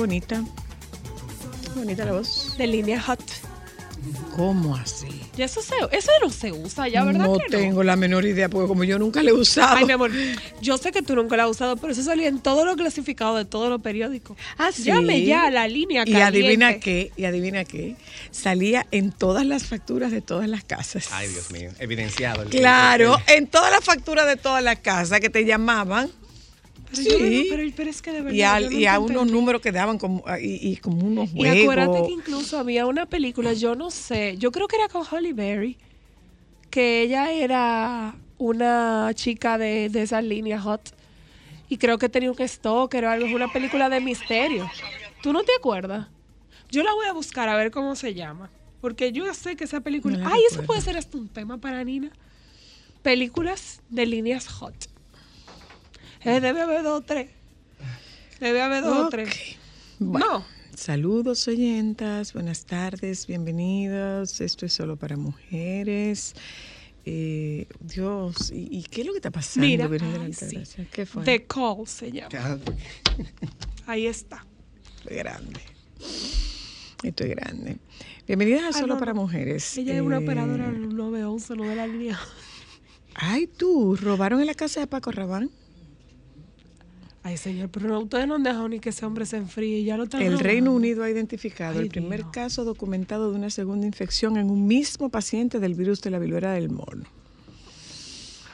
bonita. Bonita la voz. de línea hot. ¿Cómo así? Ya eso, se, eso no se usa ya, ¿verdad no que no? tengo la menor idea, porque como yo nunca le he usado. Ay, mi amor, yo sé que tú nunca la has usado, pero eso salía en todos los clasificados de todos los periódicos. Ah, sí. Llame ya a la línea Y caliente. adivina qué, y adivina qué. Salía en todas las facturas de todas las casas. Ay, Dios mío, evidenciado. el- Claro, en todas las facturas de todas las casas que te llamaban. Pero, yo Sí. pero, pero es que de verdad. Y, al- yo y a unos números que daban como, y, y como unos Y juegos. acuérdate que incluso había una película, yo no sé, yo creo que era con Holly Berry, que ella era una chica de, de esas líneas hot. Y creo que tenía un stalker o algo, es una película de misterio. ¿Tú no te acuerdas? Yo la voy a buscar a ver cómo se llama. Porque yo sé que esa película... No Ay, eso puede ser hasta un tema para Nina. Películas de líneas hot. Eh, debe haber dos o tres. Debe haber dos o tres. Bueno, No. Saludos oyentas, buenas tardes, bienvenidos. Esto es solo para mujeres. Eh, Dios, ¿y, y qué es lo que está pasando? Mira, ay, sí. ¿Qué fue? The Call se llama. Ah, Ahí está. Estoy grande. Estoy grande. Bienvenidas a Ah, Solo no, para. Mujeres. Ella es una Eh, operadora del 911, no de la línea. Ay, tú, robaron en la casa de Paco Rabán. Ay, señor, pero ustedes no han dejado ni que ese hombre se enfríe. Ya lo El robando. Reino Unido ha identificado Ay, el primer Dios. caso documentado de una segunda infección en un mismo paciente del virus de la viruela del mono.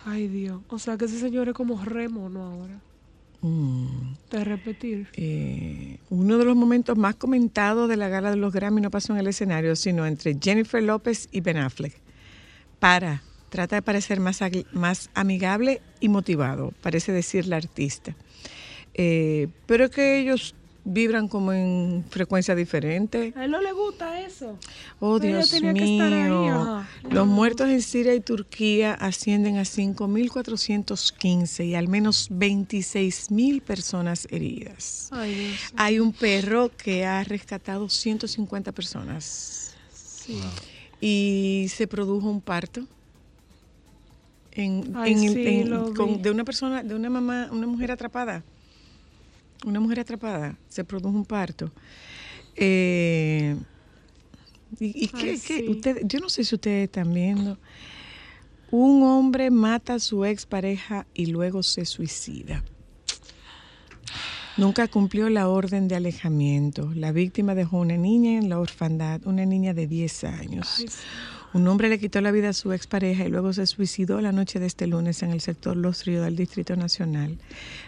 Ay, Dios. O sea que ese señor es como remono ahora. Mm. De repetir. Eh, uno de los momentos más comentados de la gala de los Grammy no pasó en el escenario, sino entre Jennifer López y Ben Affleck. Para, trata de parecer más amigable y motivado, parece decir la artista. Eh, pero es que ellos vibran como en frecuencia diferente. A él no le gusta eso. Oh, Pero Dios tenía que estar ahí, mío. Los muertos en Siria y Turquía ascienden a 5.415 y al menos 26.000 personas heridas. Ay, Dios. Hay un perro que ha rescatado 150 personas Sí. y se produjo un parto en, Ay, en sí, en- con- de una persona, de una mamá, una mujer atrapada. Una mujer atrapada, se produjo un parto. Eh, y, y Ay, qué- qué- sí. usted- yo no sé si ustedes están viendo. Un hombre mata a su expareja y luego se suicida. Nunca cumplió la orden de alejamiento. La víctima dejó una niña en la orfandad, una niña de 10 años. Ay, sí. Un hombre le quitó la vida a su expareja y luego se suicidó la noche de este lunes en el sector Los Ríos del Distrito Nacional.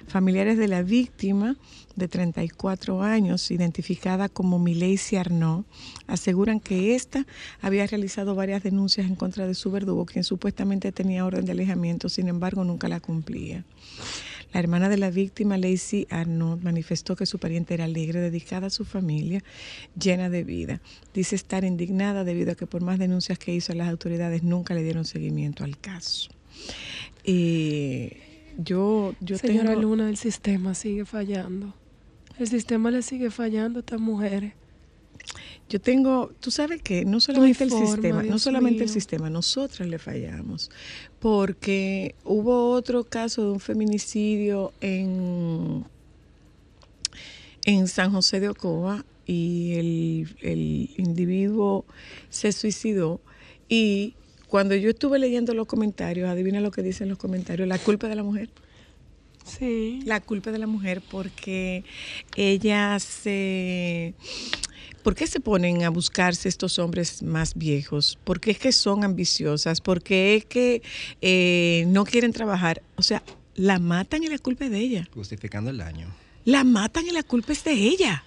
Familiares de la víctima, de 34 años, identificada como Milady Arnaud, aseguran que ésta había realizado varias denuncias en contra de su verdugo, quien supuestamente tenía orden de alejamiento, sin embargo nunca la cumplía. La hermana de la víctima, Lacey Arnaud, manifestó que su pariente era alegre, dedicada a su familia, llena de vida. Dice estar indignada debido a que por más denuncias que hizo las autoridades nunca le dieron seguimiento al caso. Y yo, yo Señora tengo... Luna, el sistema sigue fallando. El sistema le sigue fallando a estas mujeres. Yo tengo, tú sabes que no solamente el forma, sistema, no solamente el sistema, nosotras le fallamos, porque hubo otro caso de un feminicidio en, en San José de Ocoa y el, el individuo se suicidó y cuando yo estuve leyendo los comentarios, adivina lo que dicen los comentarios, la culpa de la mujer. Sí. La culpa de la mujer porque ella se... ¿Por qué se ponen a buscarse estos hombres más viejos? Porque es que son ambiciosas, porque es que eh, no quieren trabajar. O sea, la matan y la culpa es de ella. Justificando el daño. La matan y la culpa es de ella.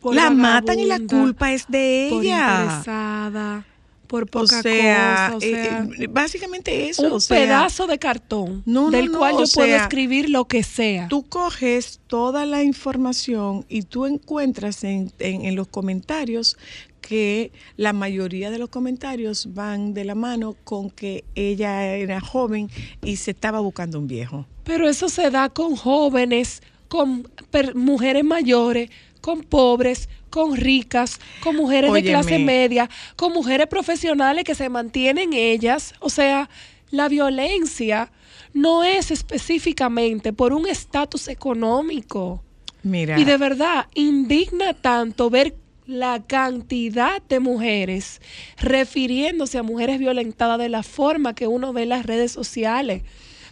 Por la matan y la culpa es de Por ella. interesada, por O poca sea, cosa, o eh, sea, eh, básicamente eso. un o sea, pedazo de cartón No, no, del no, cual yo puedo sea, escribir lo que sea. Tú coges toda la información y tú encuentras en, en- en los comentarios que la mayoría de los comentarios van de la mano con que ella era joven y se estaba buscando un viejo. Pero eso se da con jóvenes, con mujeres mayores, con pobres, con ricas, con mujeres Óyeme. de clase media, con mujeres profesionales que se mantienen ellas. O sea, la violencia no es específicamente por un estatus económico. Mira, Y de verdad, indigna tanto ver la cantidad de mujeres refiriéndose a mujeres violentadas de la forma que uno ve en las redes sociales.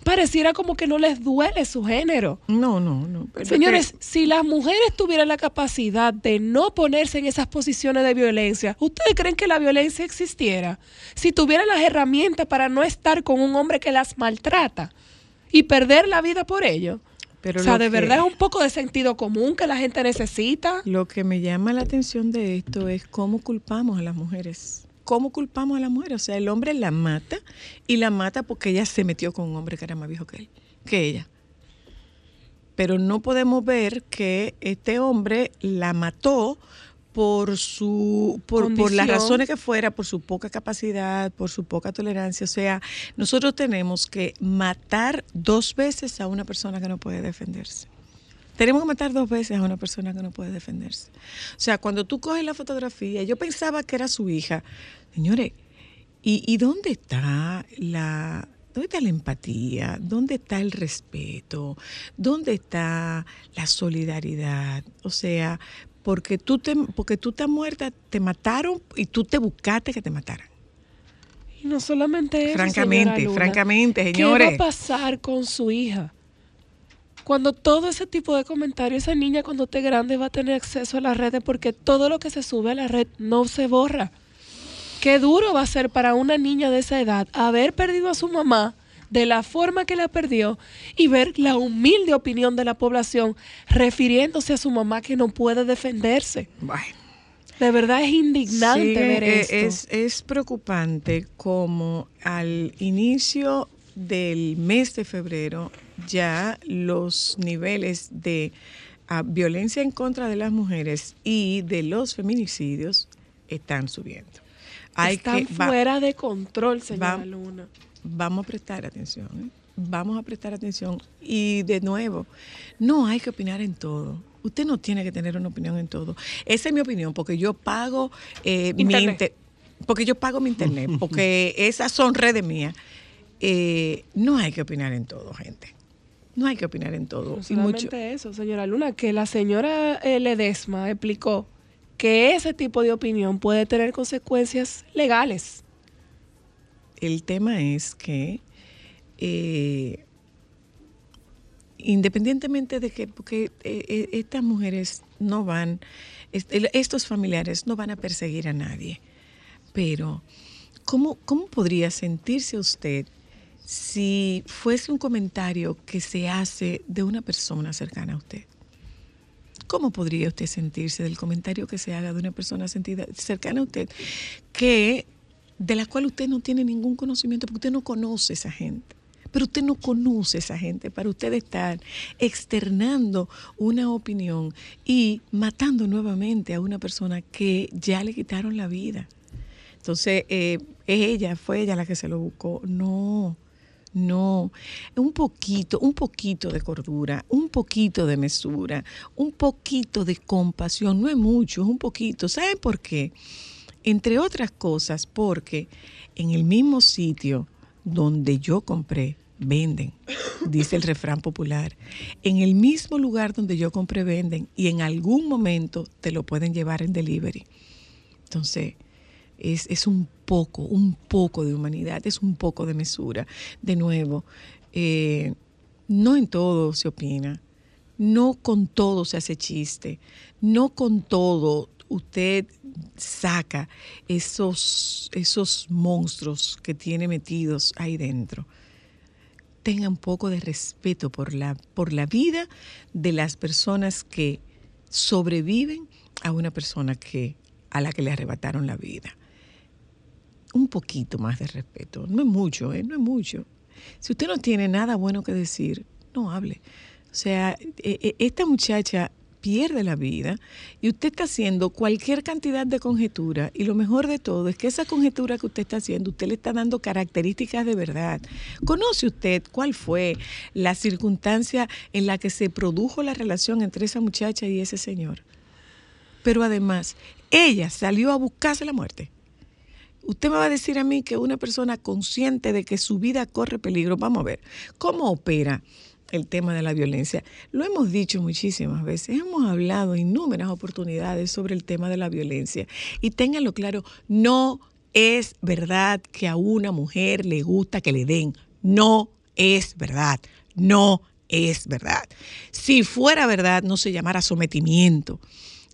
Pareciera como que no les duele su género. no, no, no. pero Señores, que- si las mujeres tuvieran la capacidad de no ponerse en esas posiciones de violencia, ¿ustedes creen que la violencia existiera? Si tuvieran las herramientas para no estar con un hombre que las maltrata y perder la vida por ello. pero o sea, de que- verdad es un poco de sentido común que la gente necesita. Lo que me llama la atención de esto es cómo culpamos a las mujeres. ¿Cómo culpamos a las mujeres? O sea, el hombre la mata y la mata porque ella se metió con un hombre que era más viejo que él, que ella. Pero no podemos ver que este hombre la mató por su por, por las razones que fuera, por su poca capacidad, por su poca tolerancia. O sea, nosotros tenemos que matar dos veces a una persona que no puede defenderse. Tenemos que matar dos veces a una persona que no puede defenderse. O sea, cuando tú coges la fotografía, yo pensaba que era su hija. Señores, ¿y, y dónde está la... ¿Dónde está la empatía? ¿Dónde está el respeto? ¿Dónde está la solidaridad? O sea, porque tú te, porque tú estás muerta, te mataron y tú te buscaste que te mataran. Y no solamente eso, Francamente, Luna. francamente, ¿Qué señores. va a pasar con su hija? Cuando todo ese tipo de comentarios, esa niña cuando esté grande va a tener acceso a las redes porque todo lo que se sube a la red no se borra. Qué duro va a ser para una niña de esa edad haber perdido a su mamá de la forma que la perdió y ver la humilde opinión de la población refiriéndose a su mamá que no puede defenderse. Bueno. De verdad es indignante Sí, ver eh, esto. Es, es preocupante como al inicio del mes de febrero ya los niveles de ah, violencia en contra de las mujeres y de los feminicidios están subiendo. Hay Están que, va- fuera de control, señora va- Luna. vamos a prestar atención. ¿eh? Vamos a prestar atención. Y de nuevo, no hay que opinar en todo. Usted no tiene que tener una opinión en todo. Esa es mi opinión, porque yo pago eh, mi inter- porque yo pago mi internet, porque esas son redes mías. Eh, no hay que opinar en todo, gente. No hay que opinar en todo. No Y mucho, eso, señora Luna, que la señora eh, Ledesma explicó que ese tipo de opinión puede tener consecuencias legales. el tema es que eh, independientemente de que, porque eh, estas mujeres no van, estos familiares no van a perseguir a nadie, pero ¿cómo, cómo podría sentirse usted si fuese un comentario que se hace de una persona cercana a usted? ¿Cómo podría usted sentirse del comentario que se haga de una persona sentida, cercana a usted que de la cual usted no tiene ningún conocimiento porque usted no conoce esa gente? Pero usted no conoce esa gente para usted estar externando una opinión y matando nuevamente a una persona que ya le quitaron la vida. Entonces, eh, es ella, fue ella la que se lo buscó. No, No, un poquito, un poquito de cordura, un poquito de mesura, un poquito de compasión, no es mucho, es un poquito. ¿Sabe por qué? Entre otras cosas, porque en el mismo sitio donde yo compré, venden, dice el refrán popular. En el mismo lugar donde yo compré, venden y en algún momento te lo pueden llevar en delivery. Entonces, es, es un poco, un poco de humanidad, es un poco de mesura. De nuevo, eh, no en todo se opina, no con todo se hace chiste, no con todo usted saca esos, esos monstruos que tiene metidos ahí dentro. Tenga un poco de respeto por la, por la vida de las personas que sobreviven a una persona que, a la que le arrebataron la vida. Un poquito más de respeto. No es mucho, ¿eh? No es mucho. Si usted no tiene nada bueno que decir, no hable. O sea, e- e- esta muchacha pierde la vida y usted está haciendo cualquier cantidad de conjetura y lo mejor de todo es que esa conjetura que usted está haciendo, usted le está dando características de verdad. ¿Conoce usted cuál fue la circunstancia en la que se produjo la relación entre esa muchacha y ese señor? Pero además, ella salió a buscarse la muerte. Usted me va a decir a mí que una persona consciente de que su vida corre peligro, vamos a ver, ¿cómo opera el tema de la violencia? Lo hemos dicho muchísimas veces, hemos hablado en innumerables oportunidades sobre el tema de la violencia. Y ténganlo claro, no es verdad que a una mujer le gusta que le den, no es verdad, no es verdad. Si fuera verdad, no se llamara sometimiento.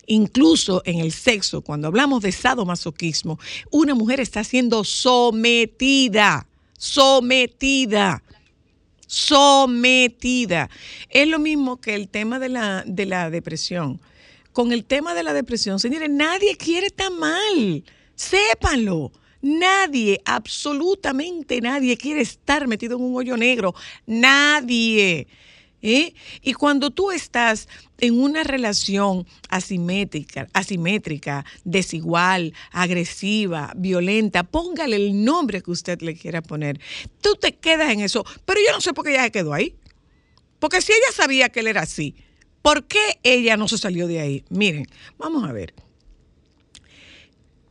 Incluso en el sexo, cuando hablamos de sadomasoquismo, una mujer está siendo sometida, sometida, sometida. Es lo mismo que el tema de la, de la depresión. Con el tema de la depresión, señores, nadie quiere estar mal, sépanlo. Nadie, absolutamente nadie quiere estar metido en un hoyo negro. Nadie. ¿Eh? Y cuando tú estás en una relación asimétrica, asimétrica, desigual, agresiva, violenta, póngale el nombre que usted le quiera poner. Tú te quedas en eso, pero yo no sé por qué ella se quedó ahí. Porque si ella sabía que él era así, ¿por qué ella no se salió de ahí? Miren, vamos a ver.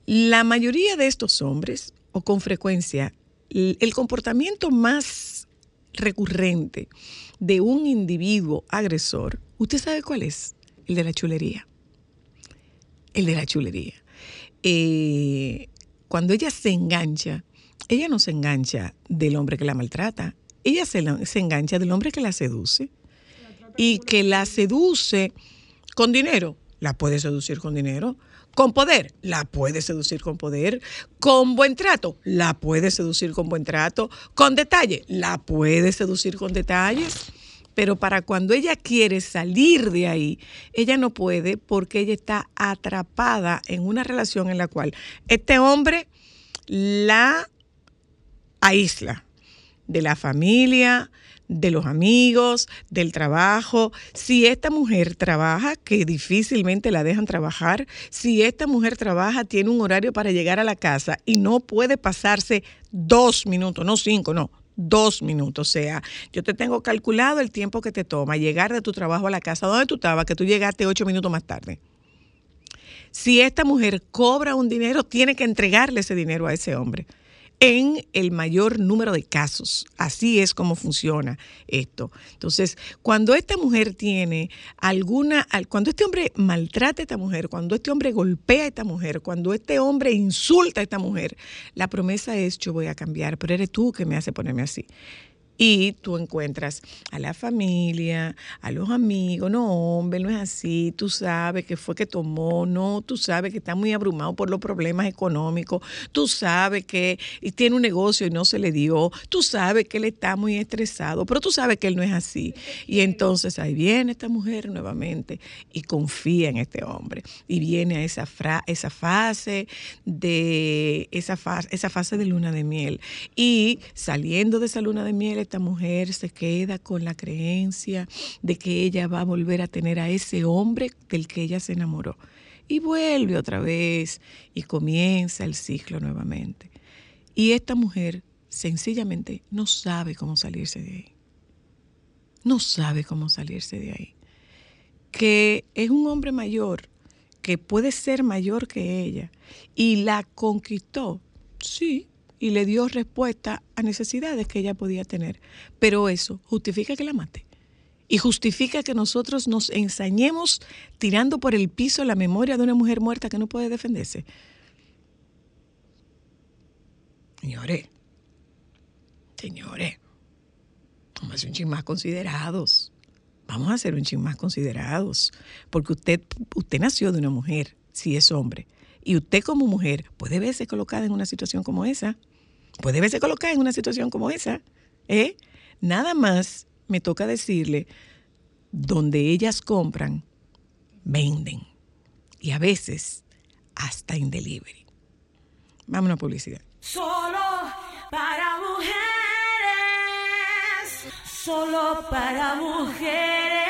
La mayoría de estos hombres, o con frecuencia, el comportamiento más recurrente de un individuo agresor, ¿usted sabe cuál es? El de la chulería. El de la chulería. Eh, cuando ella se engancha, ella no se engancha del hombre que la maltrata, ella se, se engancha del hombre que la seduce y que la seduce con dinero, la puede seducir con dinero. Con poder, la puede seducir con poder. Con buen trato, la puede seducir con buen trato. Con detalle, la puede seducir con detalles. Pero para cuando ella quiere salir de ahí, ella no puede porque ella está atrapada en una relación en la cual este hombre la aísla de la familia, de los amigos, del trabajo. Si esta mujer trabaja, que difícilmente la dejan trabajar, si esta mujer trabaja, tiene un horario para llegar a la casa y no puede pasarse dos minutos, no cinco, no. Dos minutos, o sea, yo te tengo calculado el tiempo que te toma llegar de tu trabajo a la casa donde tú estabas, que tú llegaste ocho minutos más tarde. Si esta mujer cobra un dinero, tiene que entregarle ese dinero a ese hombre en el mayor número de casos. Así es como funciona esto. Entonces, cuando esta mujer tiene alguna, al- cuando este hombre maltrata a esta mujer, cuando este hombre golpea a esta mujer, cuando este hombre insulta a esta mujer, la promesa es yo voy a cambiar, pero eres tú que me hace ponerme así. Y tú encuentras a la familia, a los amigos, no, hombre, no es así, tú sabes que fue que tomó, no, tú sabes que está muy abrumado por los problemas económicos, tú sabes que tiene un negocio y no se le dio, tú sabes que él está muy estresado, pero tú sabes que él no es así. Y entonces ahí viene esta mujer nuevamente y confía en este hombre. Y viene a esa, fra- esa fase de esa fase, esa fase de luna de miel. Y saliendo de esa luna de miel, esta mujer se queda con la creencia de que ella va a volver a tener a ese hombre del que ella se enamoró. Y vuelve otra vez y comienza el ciclo nuevamente. Y esta mujer sencillamente no sabe cómo salirse de ahí. No sabe cómo salirse de ahí. Que es un hombre mayor, que puede ser mayor que ella, y la conquistó, sí, y le dio respuesta a necesidades que ella podía tener. Pero eso justifica que la mate. Y justifica que nosotros nos ensañemos tirando por el piso la memoria de una mujer muerta que no puede defenderse. Señores, señores, vamos a ser un chin más considerados. Vamos a ser un chin más considerados. Porque usted, usted nació de una mujer, si es hombre. Y usted como mujer puede verse colocada en una situación como esa. Puede verse colocada en una situación como esa. ¿eh? Nada más me toca decirle, donde ellas compran, venden. Y a veces hasta en delivery. Vámonos a publicidad. Solo para mujeres. Solo para mujeres.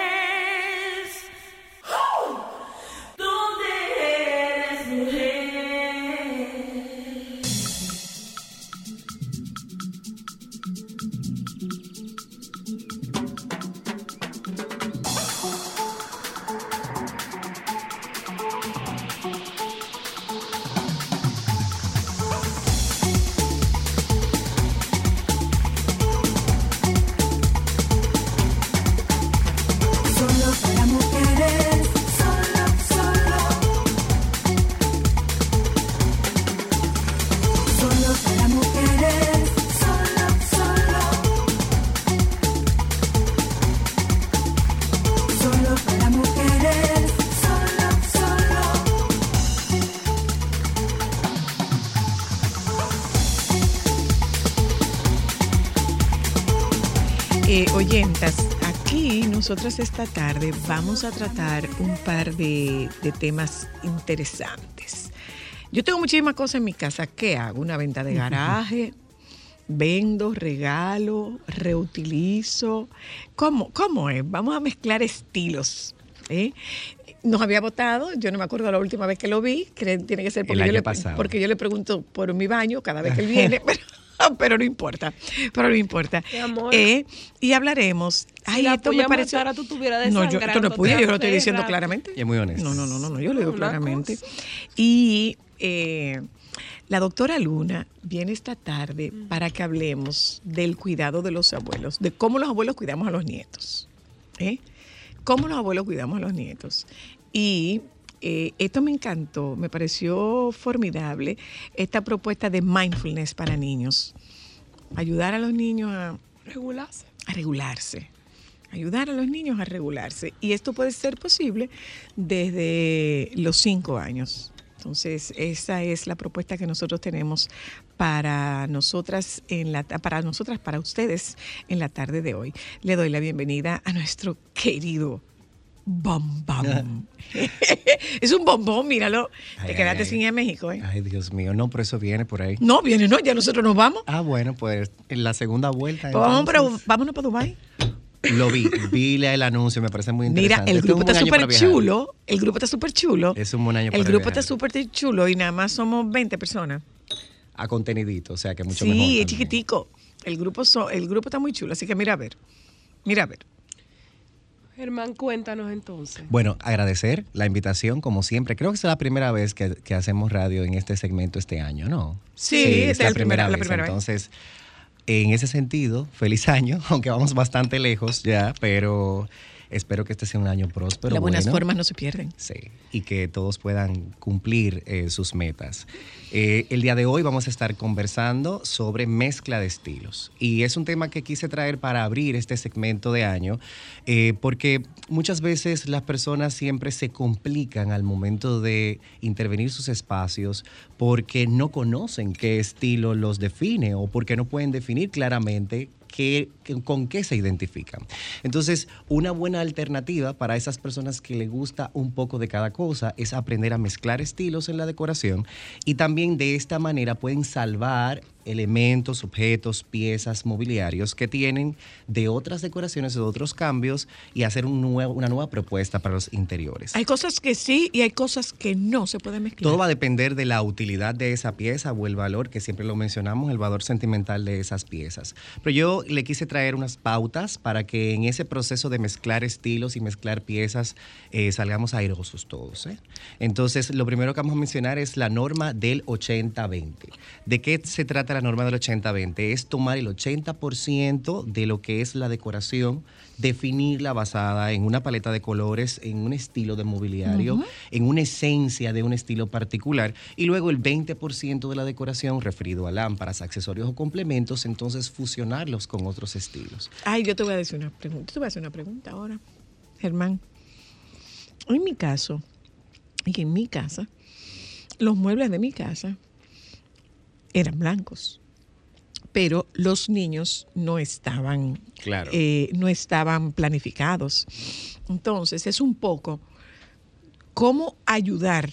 Aquí nosotros esta tarde vamos a tratar un par de, de temas interesantes. Yo tengo muchísimas cosas en mi casa. ¿Qué hago? Una venta de garaje, vendo, regalo, reutilizo. ¿Cómo, cómo es? Vamos a mezclar estilos. ¿eh? Nos había votado, yo no me acuerdo la última vez que lo vi, que tiene que ser porque, yo le, pasado. porque yo le pregunto por mi baño cada vez que él viene, pero, pero no importa, pero no importa. Mi amor. Eh, y hablaremos. Ay, esto me parece. matara, tú estuvieras No, yo, esto no puya, yo lo estoy diciendo claramente. Y es muy honesto. No, no, no, no, no, yo lo digo Una claramente. cosa. Y eh, la doctora Luna viene esta tarde para que hablemos del cuidado de los abuelos, de cómo los abuelos cuidamos a los nietos. ¿eh? Cómo los abuelos cuidamos a los nietos. Y eh, esto me encantó, me pareció formidable, esta propuesta de mindfulness para niños. Ayudar a los niños a, Regularse. a regularse. Ayudar a los niños a regularse. Y esto puede ser posible desde los cinco años. Entonces, esa es la propuesta que nosotros tenemos para nosotras en la para nosotras para ustedes en la tarde de hoy. Le doy la bienvenida a nuestro querido bombón. es un bombón, míralo. Te quedaste ay, sin ir a México, ¿eh? Ay, Dios mío, no, pero eso viene por ahí. No, viene, no, ya nosotros nos vamos. Ah, bueno, pues en la segunda vuelta. Pues vamos para, vámonos para Dubái. Lo vi, vi el anuncio, me parece muy Mira, interesante. el Esto es grupo está súper chulo. El grupo está súper chulo. Es un buen año El para grupo viajar. está súper chulo y nada más somos 20 personas. A contenidito, o sea que mucho sí, mejor. es también. chiquitico. El grupo, so- el grupo está muy chulo, así que mira a ver. Mira a ver. Germán, cuéntanos entonces. Bueno, agradecer la invitación, como siempre. Creo que es la primera vez que, que hacemos radio en este segmento este año, ¿no? Sí, es la primera vez. Entonces, en ese sentido, feliz año, aunque vamos bastante lejos ya, pero espero que este sea un año próspero. Las buenas bueno. formas no se pierden. Sí, y que todos puedan cumplir eh, sus metas. Eh, el día de hoy vamos a estar conversando sobre mezcla de estilos. Y es un tema que quise traer para abrir este segmento de año, eh, porque muchas veces las personas siempre se complican al momento de intervenir sus espacios porque no conocen qué estilo los define o porque no pueden definir claramente qué- con qué se identifican. Entonces, una buena alternativa para esas personas que les gusta un poco de cada cosa es aprender a mezclar estilos en la decoración y también de esta manera pueden salvar elementos, objetos, piezas, mobiliarios que tienen de otras decoraciones, de otros cambios y hacer un nuevo- una nueva propuesta para los interiores. Hay cosas que sí y hay cosas que no se pueden mezclar. Todo va a depender de la utilidad de esa pieza o el valor, que siempre lo mencionamos, el valor sentimental de esas piezas. Pero yo le quise traer unas pautas para que en ese proceso de mezclar estilos y mezclar piezas eh, salgamos airosos todos. ¿eh? Entonces, lo primero que vamos a mencionar es la norma del 80-20. ¿De qué se trata la norma del 80-20? Es tomar el 80% de lo que es la decoración, definirla basada en una paleta de colores, en un estilo de mobiliario, en una esencia de un estilo particular, y luego el 20% de la decoración referido a lámparas, accesorios o complementos, entonces fusionarlos con otros estilos. Ay, yo te voy a decir una pregunta. Te voy a hacer una pregunta ahora, Germán. En mi caso, y en mi casa, los muebles de mi casa eran blancos, pero los niños no estaban, Claro. eh, no estaban planificados. Entonces, es un poco cómo ayudar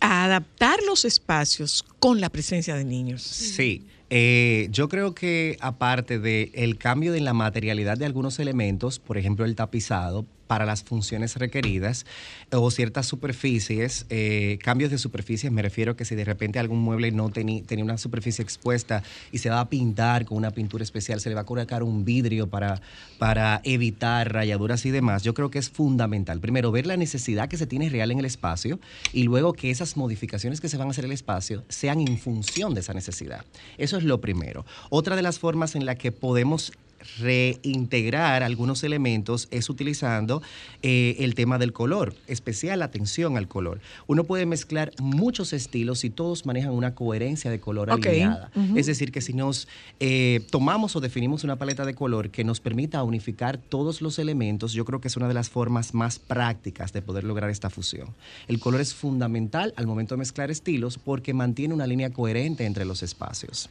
a adaptar los espacios con la presencia de niños. Sí, eh, yo creo que aparte del el cambio en la materialidad de algunos elementos, por ejemplo el tapizado, para las funciones requeridas o ciertas superficies, eh, cambios de superficies, me refiero que si de repente algún mueble no tenía una superficie expuesta y se va a pintar con una pintura especial, se le va a colocar un vidrio para, para evitar rayaduras y demás, yo creo que es fundamental. Primero, ver la necesidad que se tiene real en el espacio y luego que esas modificaciones que se van a hacer en el espacio sean en función de esa necesidad. Eso es lo primero. Otra de las formas en la que podemos reintegrar algunos elementos es utilizando eh, el tema del color, especial atención al color. Uno puede mezclar muchos estilos y todos manejan una coherencia de color alineada. Es decir, que si nos eh, tomamos o definimos una paleta de color que nos permita unificar todos los elementos, yo creo que es una de las formas más prácticas de poder lograr esta fusión. El color es fundamental al momento de mezclar estilos porque mantiene una línea coherente entre los espacios.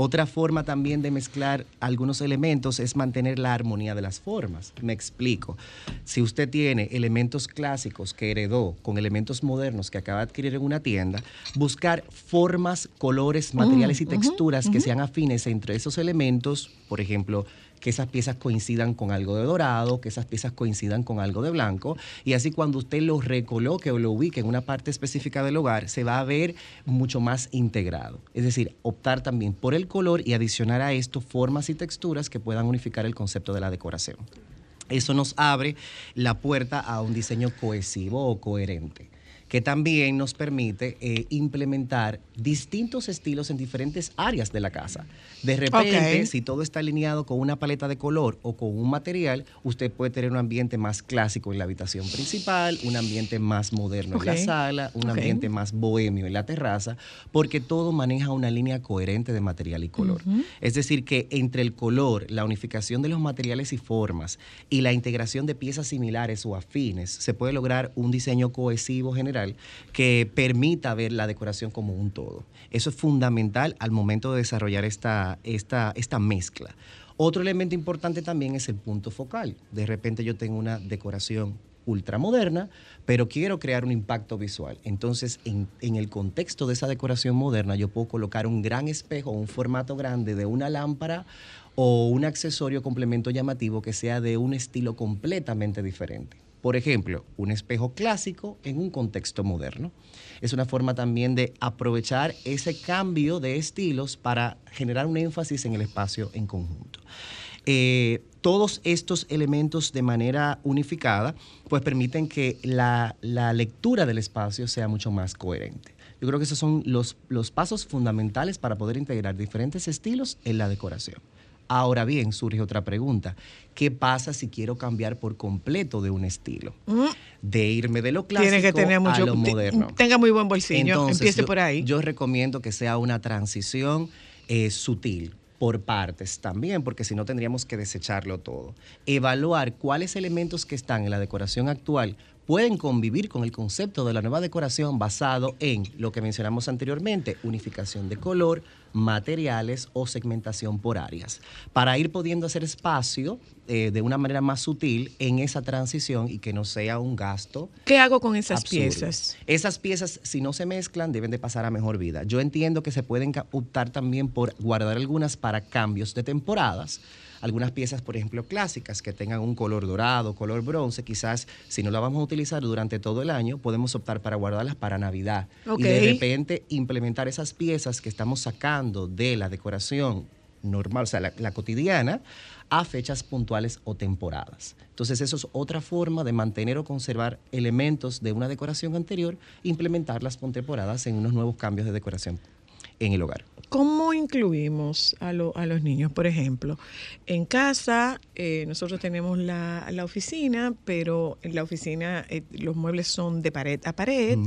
Otra forma también de mezclar algunos elementos es mantener la armonía de las formas. Me explico. Si usted tiene elementos clásicos que heredó con elementos modernos que acaba de adquirir en una tienda, buscar formas, colores, materiales y texturas que sean afines entre esos elementos, por ejemplo, que esas piezas coincidan con algo de dorado, que esas piezas coincidan con algo de blanco, y así cuando usted lo recoloque o lo ubique en una parte específica del hogar, se va a ver mucho más integrado. Es decir, optar también por el color y adicionar a esto formas y texturas que puedan unificar el concepto de la decoración. Eso nos abre la puerta a un diseño cohesivo o coherente que también nos permite eh, implementar distintos estilos en diferentes áreas de la casa. De repente, si todo está alineado con una paleta de color o con un material, usted puede tener un ambiente más clásico en la habitación principal, un ambiente más moderno en la sala, un ambiente más bohemio en la terraza, porque todo maneja una línea coherente de material y color. Es decir, que entre el color, la unificación de los materiales y formas y la integración de piezas similares o afines, se puede lograr un diseño cohesivo general que permita ver la decoración como un todo. Eso es fundamental al momento de desarrollar esta, esta, esta mezcla. Otro elemento importante también es el punto focal. De repente yo tengo una decoración ultramoderna, pero quiero crear un impacto visual. Entonces, en, en el contexto de esa decoración moderna, yo puedo colocar un gran espejo, un formato grande de una lámpara o un accesorio complemento llamativo que sea de un estilo completamente diferente. Por ejemplo, un espejo clásico en un contexto moderno. Es una forma también de aprovechar ese cambio de estilos para generar un énfasis en el espacio en conjunto. Eh, todos estos elementos de manera unificada pues permiten que la, la lectura del espacio sea mucho más coherente. Yo creo que esos son los, los pasos fundamentales para poder integrar diferentes estilos en la decoración. Ahora bien, surge otra pregunta. ¿Qué pasa si quiero cambiar por completo de un estilo? De irme de lo clásico Tiene que tener mucho a lo moderno. Tenga muy buen bolsillo. Entonces, Empiece yo- por ahí. Yo recomiendo que sea una transición eh, sutil por partes también, porque si no tendríamos que desecharlo todo. Evaluar cuáles elementos que están en la decoración actual pueden convivir con el concepto de la nueva decoración basado en lo que mencionamos anteriormente, unificación de color, materiales o segmentación por áreas, para ir pudiendo hacer espacio eh, de una manera más sutil en esa transición y que no sea un gasto ¿Qué hago con esas absurdo. piezas? Esas piezas, si no se mezclan, deben de pasar a mejor vida. Yo entiendo que se pueden optar también por guardar algunas para cambios de temporadas. Algunas piezas, por ejemplo, clásicas que tengan un color dorado, color bronce, quizás si no la vamos a utilizar durante todo el año, podemos optar para guardarlas para Navidad. Y de repente implementar esas piezas que estamos sacando de la decoración normal, o sea, la, la cotidiana, a fechas puntuales o temporadas. Entonces, eso es otra forma de mantener o conservar elementos de una decoración anterior, implementarlas con temporadas en unos nuevos cambios de decoración en el hogar. ¿Cómo incluimos a, lo- a los niños? Por ejemplo, en casa eh, nosotros tenemos la, la oficina, pero en la oficina eh, los muebles son de pared a pared,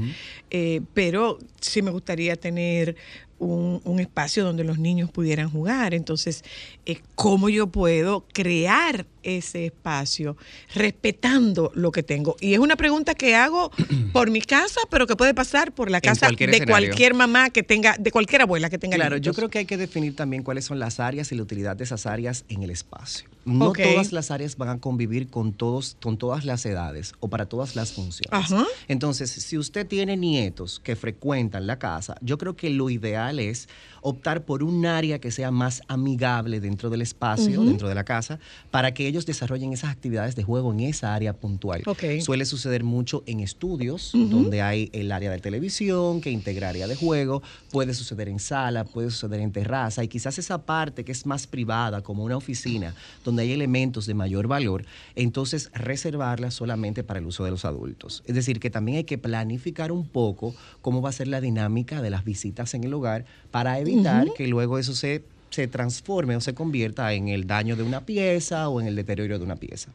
eh, pero sí me gustaría tener un, un espacio donde los niños pudieran jugar. Entonces, eh, ¿cómo yo puedo crear ese espacio respetando lo que tengo? Y es una pregunta que hago por mi casa, pero que puede pasar por la casa cualquier de escenario. cualquier mamá que tenga, de cualquier abuela que tenga Claro, yo creo que hay que definir también cuáles son las áreas y la utilidad de esas áreas en el espacio. No todas las áreas van a convivir con todos, con todas las edades o para todas las funciones. Ajá. Entonces, si usted tiene nietos que frecuentan la casa, yo creo que lo ideal es optar por un área que sea más amigable dentro del espacio, dentro de la casa, para que ellos desarrollen esas actividades de juego en esa área puntual. Suele suceder mucho en estudios, donde hay el área de televisión que integra área de juego, puede suceder en sala, puede suceder en terraza, y quizás esa parte que es más privada, como una oficina, donde hay elementos de mayor valor, entonces reservarla solamente para el uso de los adultos. Es decir, que también hay que planificar un poco cómo va a ser la dinámica de las visitas en el hogar para evitar que luego eso se se transforme o se convierta en el daño de una pieza o en el deterioro de una pieza.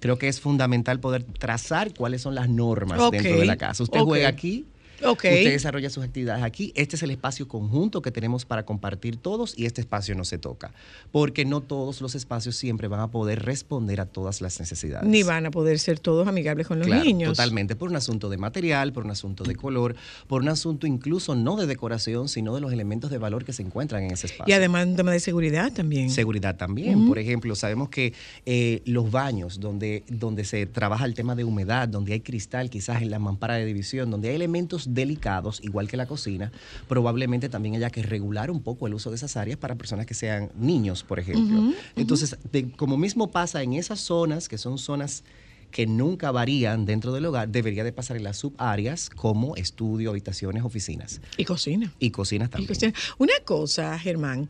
Creo que es fundamental poder trazar cuáles son las normas dentro de la casa. Usted juega aquí, Usted desarrolla sus actividades aquí. Este es el espacio conjunto que tenemos para compartir todos y este espacio no se toca. Porque no todos los espacios siempre van a poder responder a todas las necesidades. Ni van a poder ser todos amigables con los Claro, niños. Totalmente, por un asunto de material, por un asunto de color, por un asunto incluso no de decoración, sino de los elementos de valor que se encuentran en ese espacio. Y además un tema de seguridad también. Seguridad también. Por ejemplo, sabemos que eh, los baños, donde, donde se trabaja el tema de humedad, donde hay cristal quizás en la mampara de división, donde hay elementos delicados, igual que la cocina, probablemente también haya que regular un poco el uso de esas áreas para personas que sean niños, por ejemplo. Entonces, de- como mismo pasa en esas zonas, que son zonas que nunca varían dentro del hogar, debería de pasar en las subáreas como estudio, habitaciones, oficinas Y cocina. y cocinas Y también. cocina. Una cosa, Germán.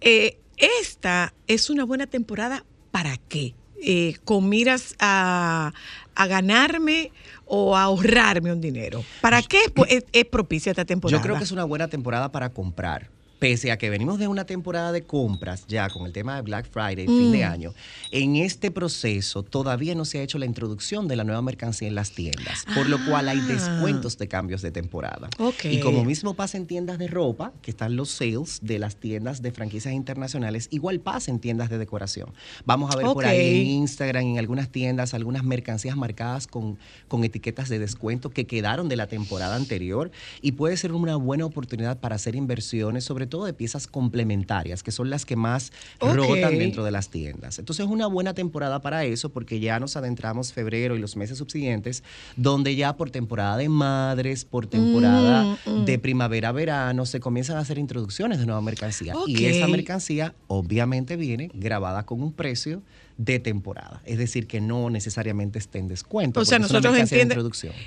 eh, esta es una buena temporada para qué? Eh, ¿Con miras a, a ganarme o a ahorrarme un dinero? ¿Para qué pues, es, es propicia esta temporada? Yo creo que es una buena temporada para comprar. Pese a que venimos de una temporada de compras ya con el tema de Black Friday, fin Mm. de año, en este proceso todavía no se ha hecho la introducción de la nueva mercancía en las tiendas, por lo cual hay Ah. descuentos de cambios de temporada. Y como mismo pasa en tiendas de ropa, que están los sales de las tiendas de franquicias internacionales, igual pasa en tiendas de decoración. Vamos a ver por ahí en. Instagram, en algunas tiendas, algunas mercancías marcadas con, con etiquetas de descuento que quedaron de la temporada anterior y puede ser una buena oportunidad para hacer inversiones, sobre todo de piezas complementarias, que son las que más rotan dentro de las tiendas. Entonces es una buena temporada para eso porque ya nos adentramos febrero y los meses subsiguientes, donde ya por temporada de madres, por temporada Mm, mm. de primavera-verano, se comienzan a hacer introducciones de nueva mercancía. Y esa mercancía obviamente viene grabada con un precio de temporada. Es decir, que no necesariamente esté en descuento. O sea, nosotros entiende-.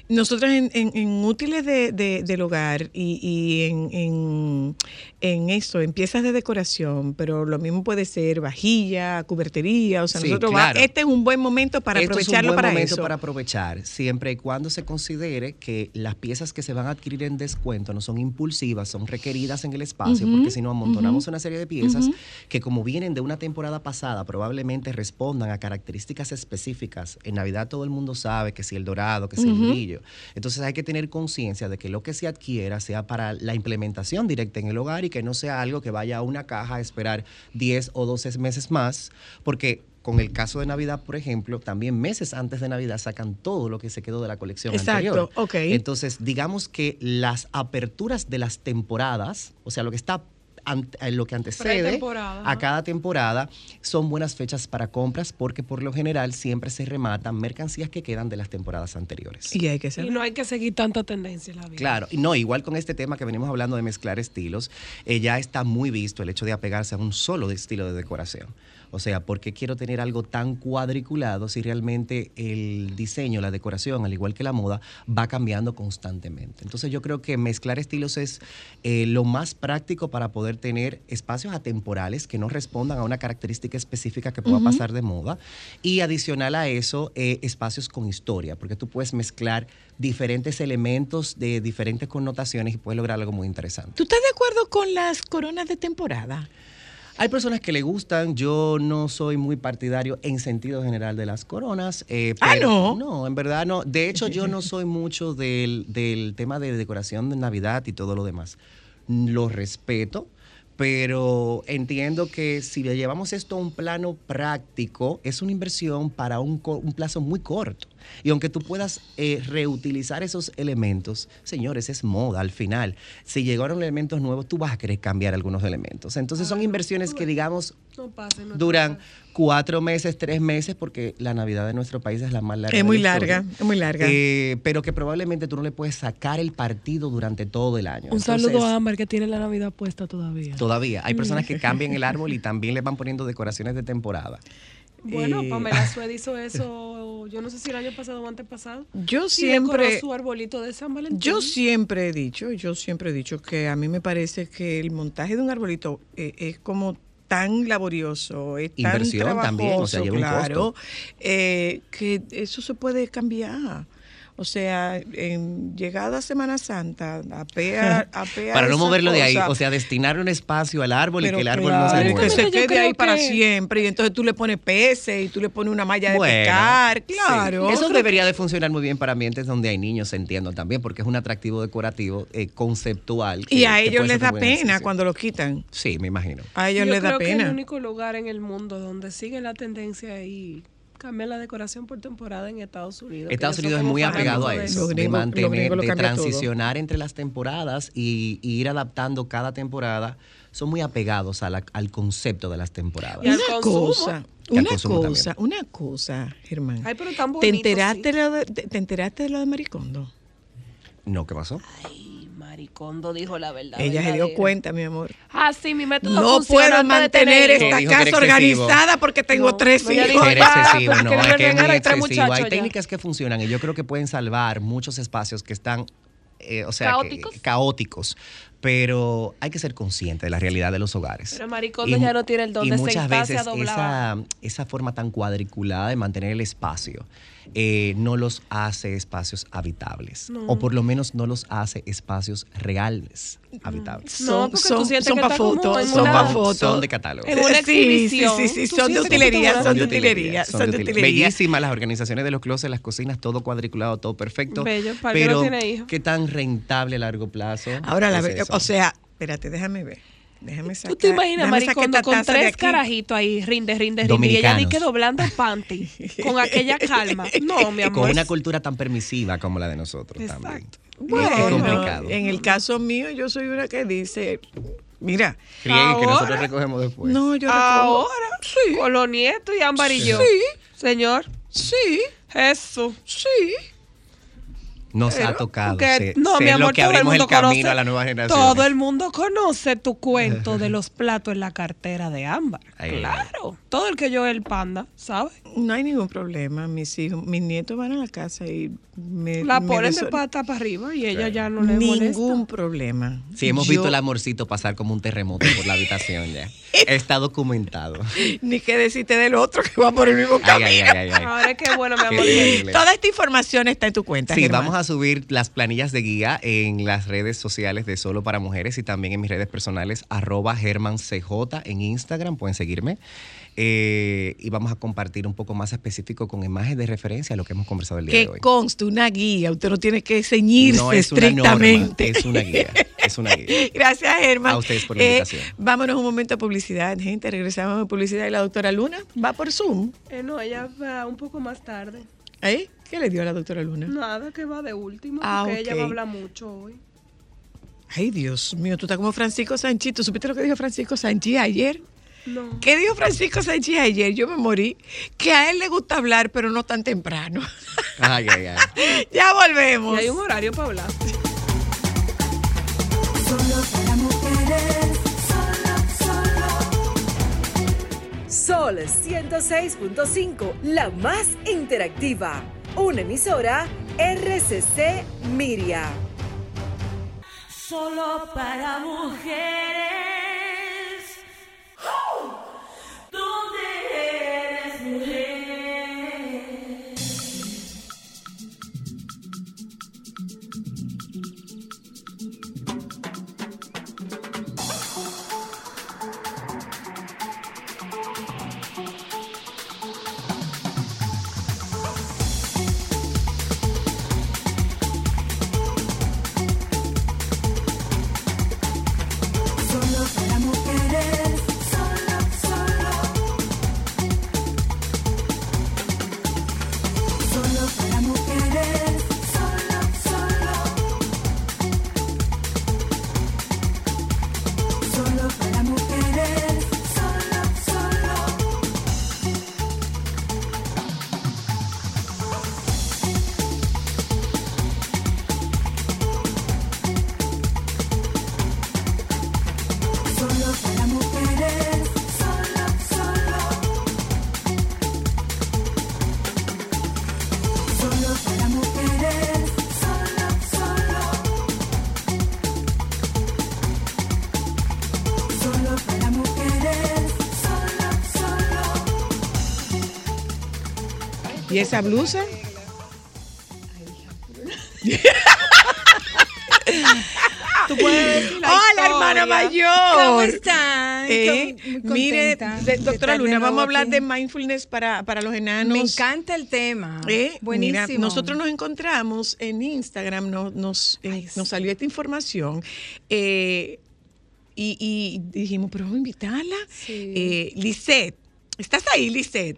Nosotros en, en- en útiles de- de- del hogar y, y en, en, eso, en piezas de decoración, pero lo mismo puede ser vajilla, cubertería, o sea, Sí, nosotros va- claro. este es un buen momento para Esto aprovecharlo es un buen para momento eso. para aprovechar, siempre y cuando se considere que las piezas que se van a adquirir en descuento no son impulsivas, son requeridas en el espacio, porque si no amontonamos una serie de piezas que como vienen de una temporada pasada, probablemente respondan a características específicas. En Navidad todo el mundo sabe que si el dorado, que si el brillo. Entonces hay que tener conciencia de que lo que se adquiera sea para la implementación directa en el hogar y que no sea algo que vaya a una caja a esperar 10 o 12 meses más, porque con el caso de Navidad, por ejemplo, también meses antes de Navidad sacan todo lo que se quedó de la colección Exacto, anterior. ok. Entonces, digamos que las aperturas de las temporadas, o sea, lo que está ante- eh, lo que antecede a cada temporada son buenas fechas para compras porque por lo general siempre se rematan mercancías que quedan de las temporadas anteriores. Y hay que Y ser. no hay que seguir tanta tendencia en la vida. Claro, y no, igual con este tema que venimos hablando de mezclar estilos, eh, ya está muy visto el hecho de apegarse a un solo estilo de decoración. O sea, ¿por qué quiero tener algo tan cuadriculado si realmente el diseño, la decoración, al igual que la moda, va cambiando constantemente? Entonces yo creo que mezclar estilos es eh, lo más práctico para poder tener espacios atemporales que no respondan a una característica específica que pueda pasar de moda y adicional a eso, eh, espacios con historia, porque tú puedes mezclar diferentes elementos de diferentes connotaciones y puedes lograr algo muy interesante. ¿Tú estás de acuerdo con las coronas de temporada? Hay personas que le gustan, yo no soy muy partidario en sentido general de las coronas. eh, Ah, ¿no? No, en verdad no. De hecho, yo no soy mucho del, del tema de decoración de Navidad y todo lo demás. Lo respeto, pero entiendo que si le llevamos esto a un plano práctico, es una inversión para un, un plazo muy corto. Y aunque tú puedas eh, reutilizar esos elementos, señores, es moda al final. Si llegaron elementos nuevos, tú vas a querer cambiar algunos elementos. Entonces son inversiones que, digamos, No pasa, no duran cuatro meses, tres meses, porque la Navidad de nuestro país es la más larga. Es de muy la larga, es muy larga. Eh, pero que probablemente tú no le puedes sacar el partido durante todo el año. Un Entonces, saludo a Ámbar que tiene la Navidad puesta todavía. Todavía. Hay personas que cambian el árbol y también le van poniendo decoraciones de temporada. Bueno, Pamela Sued hizo eso, yo no sé si el año pasado o antepasado. Yo siempre, su arbolito de San Valentín. yo siempre he dicho, yo siempre he dicho que a mí me parece que el montaje de un arbolito eh, es como tan laborioso, es tan Inversión también, o sea, trabajoso, lleva un claro, costo. eh, que eso se puede cambiar. O sea, en llegada Semana Santa, apea, apea Para no moverlo de ahí, o sea, destinar un espacio al árbol y que el árbol claro, no se que mueva. se Yo quede ahí para que- siempre y entonces tú le pones peces y tú le pones una malla de Bueno, pescar, sí. claro. Eso debería de funcionar muy bien para ambientes donde hay niños, entiendo también, porque es un atractivo decorativo eh, conceptual. y que- a que ellos les da pena cuando lo quitan. Sí, me imagino. A ellos Yo les da creo que es el pena. único lugar en el mundo donde sigue la tendencia y cambia la decoración por temporada en Estados Unidos. Estados Unidos es muy apegado a eso, de gringos- mantener, de cambian todo. transicionar entre las temporadas y, y ir adaptando cada temporada. Son muy apegados a la- al concepto de las temporadas. Y al una consumo. cosa, Y una cosa, una cosa, Germán. Ay, pero tan ¿Te bonito, enteraste, sí. lo de, te, te enteraste de lo de Maricondo? No, ¿qué pasó? Ay, Maricondo dijo la verdad. Ella se dio cuenta, mi amor. Ah, sí, mi método No funciona puedo mantener esta Dijo casa organizada porque tengo No, tres hijos. dijo, Era "Ah, excesivo, pero no, que no es me que es muy regala y trae excesivo. Hay muchachos ya". técnicas que funcionan y yo creo que pueden salvar muchos espacios que están, eh, o sea, que- ¿Caóticos? Pero hay que ser consciente de la realidad de los hogares. Pero Maricondo ya no tiene el don y de muchas veces doblar. esa, esa forma tan cuadriculada de mantener el espacio eh, no los hace espacios habitables. No. O por lo menos no los hace espacios reales habitables. No, porque tú sientes son que para fotos, son una- para fotos. Son de catálogo. En una Sí, sí, exhibición. sí, sí, son de que utilería, son de utilería, son de utilería. Bellísimas las organizaciones de los closets, las cocinas, todo cuadriculado, todo perfecto. Bello, para que pero no tiene hijos. qué tan rentable a largo plazo. Ahora, la, es ve- eso? O sea, espérate, déjame ver. Déjame sacar. ¿Tú te imaginas, Maricondo, esta con tres carajitos ahí, rinde, rinde, rinde, y ella di que doblando panty, con aquella calma? No, mi amor. con una cultura tan permisiva como la de nosotros también. Exacto. Bueno, es complicado. en el caso mío, yo soy una que dice, mira, Rieguen que Ahora- nosotros recogemos después. no, yo recojo- Ahora, sí, con los nietos y Ámbar y yo. Sí. Señor, sí, Jesús. sí. Nos ha tocado que- no, mi amor, lo que todo el abrimos el, mundo camino conoce- a la nueva generación. Todo el mundo conoce tu cuento de los platos en la cartera de Ámbar. Ahí. Claro. Todo el que yo el panda, ¿sabe? No hay ningún problema. Mis hijos, mis nietos van a la casa y me. La ponen de pata para arriba y ella ya no le Ningún molesta. problema. Sí, hemos Yo- visto el amorcito pasar como un terremoto por la habitación ya. Está documentado. Ni que decirte del otro que va por el mismo camino. ay, ay, ay, ay. Ahora es que bueno, mi Qué amor. Toda esta información está en tu cuenta. Sí, Germán. vamos a subir las planillas de guía en las redes sociales de Solo para Mujeres y también en mis redes personales, arroba GermanCJ en Instagram, pueden seguirme. Eh, y vamos a compartir un poco más específico con imágenes de referencia a lo que hemos conversado el día Que de hoy. conste una guía, usted no tiene que ceñirse No es una norma, estrictamente. es una guía, es una guía. Gracias, Germán. A ustedes por la Eh, invitación. vámonos un momento a publicidad, gente. Regresamos a publicidad y la doctora Luna va por Zoom. Eh, no, ella va un poco más tarde. ¿Eh? ¿Qué le dio a la doctora Luna? Nada, que va de último, Ah, porque ella va a hablar mucho hoy. Ay, Dios mío, tú estás como Francisco Sanchi. ¿Tú supiste lo que dijo Francisco Sanchi ayer? No. ¿Qué dijo Francisco Sanchi ayer? Yo me morí. Que a él le gusta hablar, pero no tan temprano. Ay, ay, ay. ya Y volvemos. hay un horario para hablar. Solo para mujeres, solo, solo. Sol 106.5, la más interactiva. Una emisora RCC Miria. Solo para mujeres. ¿Dónde esa blusa? Tú puedes decir la Hola, hermana historia. mayor. ¿Cómo están? Eh, mire, de- doctora Luna, vamos a hablar aquí. de mindfulness para, para los enanos. Me encanta el tema. Eh, Buenísimo. Mira, nosotros nos encontramos en Instagram, no- nos, Ay, nos sí. salió esta información eh, y, y dijimos, pero vamos a invitarla. Sí. Eh, Lisette, ¿estás ahí, Lisette?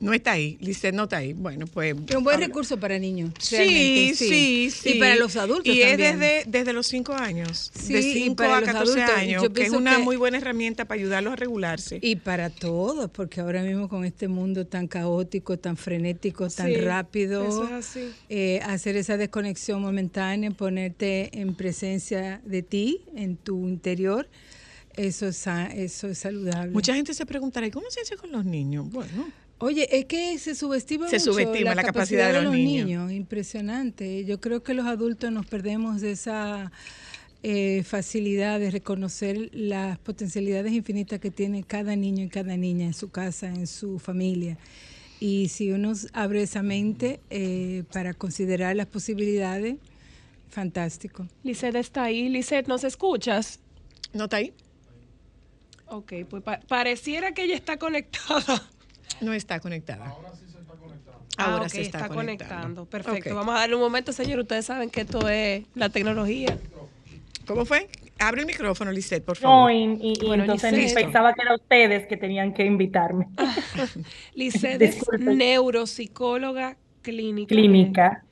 No está ahí, Lisette no está ahí. Bueno, pues... Es un buen habla- recurso para niños. Sí, sí, sí. Y para los adultos Y también. es desde, desde los 5 años. Sí, de y 5 para a los 14 adultos, años, que es una que- muy buena herramienta para ayudarlos a regularse. Y para todos, porque ahora mismo con este mundo tan caótico, tan frenético, tan Sí, rápido, eso es así. eh, hacer esa desconexión momentánea, ponerte en presencia de ti, en tu interior, eso es, eso es saludable. Mucha gente se preguntará, ¿y cómo se hace con los niños? Bueno, Oye, es que se subestima Se mucho subestima la capacidad de los niños. Impresionante. Yo creo que los adultos nos perdemos de esa eh, facilidad de reconocer las potencialidades infinitas que tiene cada niño y cada niña en su casa, en su familia. Y si uno abre esa mente eh, para considerar las posibilidades, fantástico. Lisette está ahí. Lisette, ¿nos escuchas? ¿no está ahí? Ok, pues pa- pareciera que ella está conectada. No está conectada. Ahora sí se está conectando. Ahora Ah, se ok, está, conectando. Perfecto. Vamos a darle un momento, señor. Ustedes saben que esto es la tecnología. ¿Cómo fue? Abre el micrófono, Lisette, por No, favor. y, y- y Bueno, entonces pensaba que era ustedes que tenían que invitarme. Lisette es neuropsicóloga clínica. Clínica.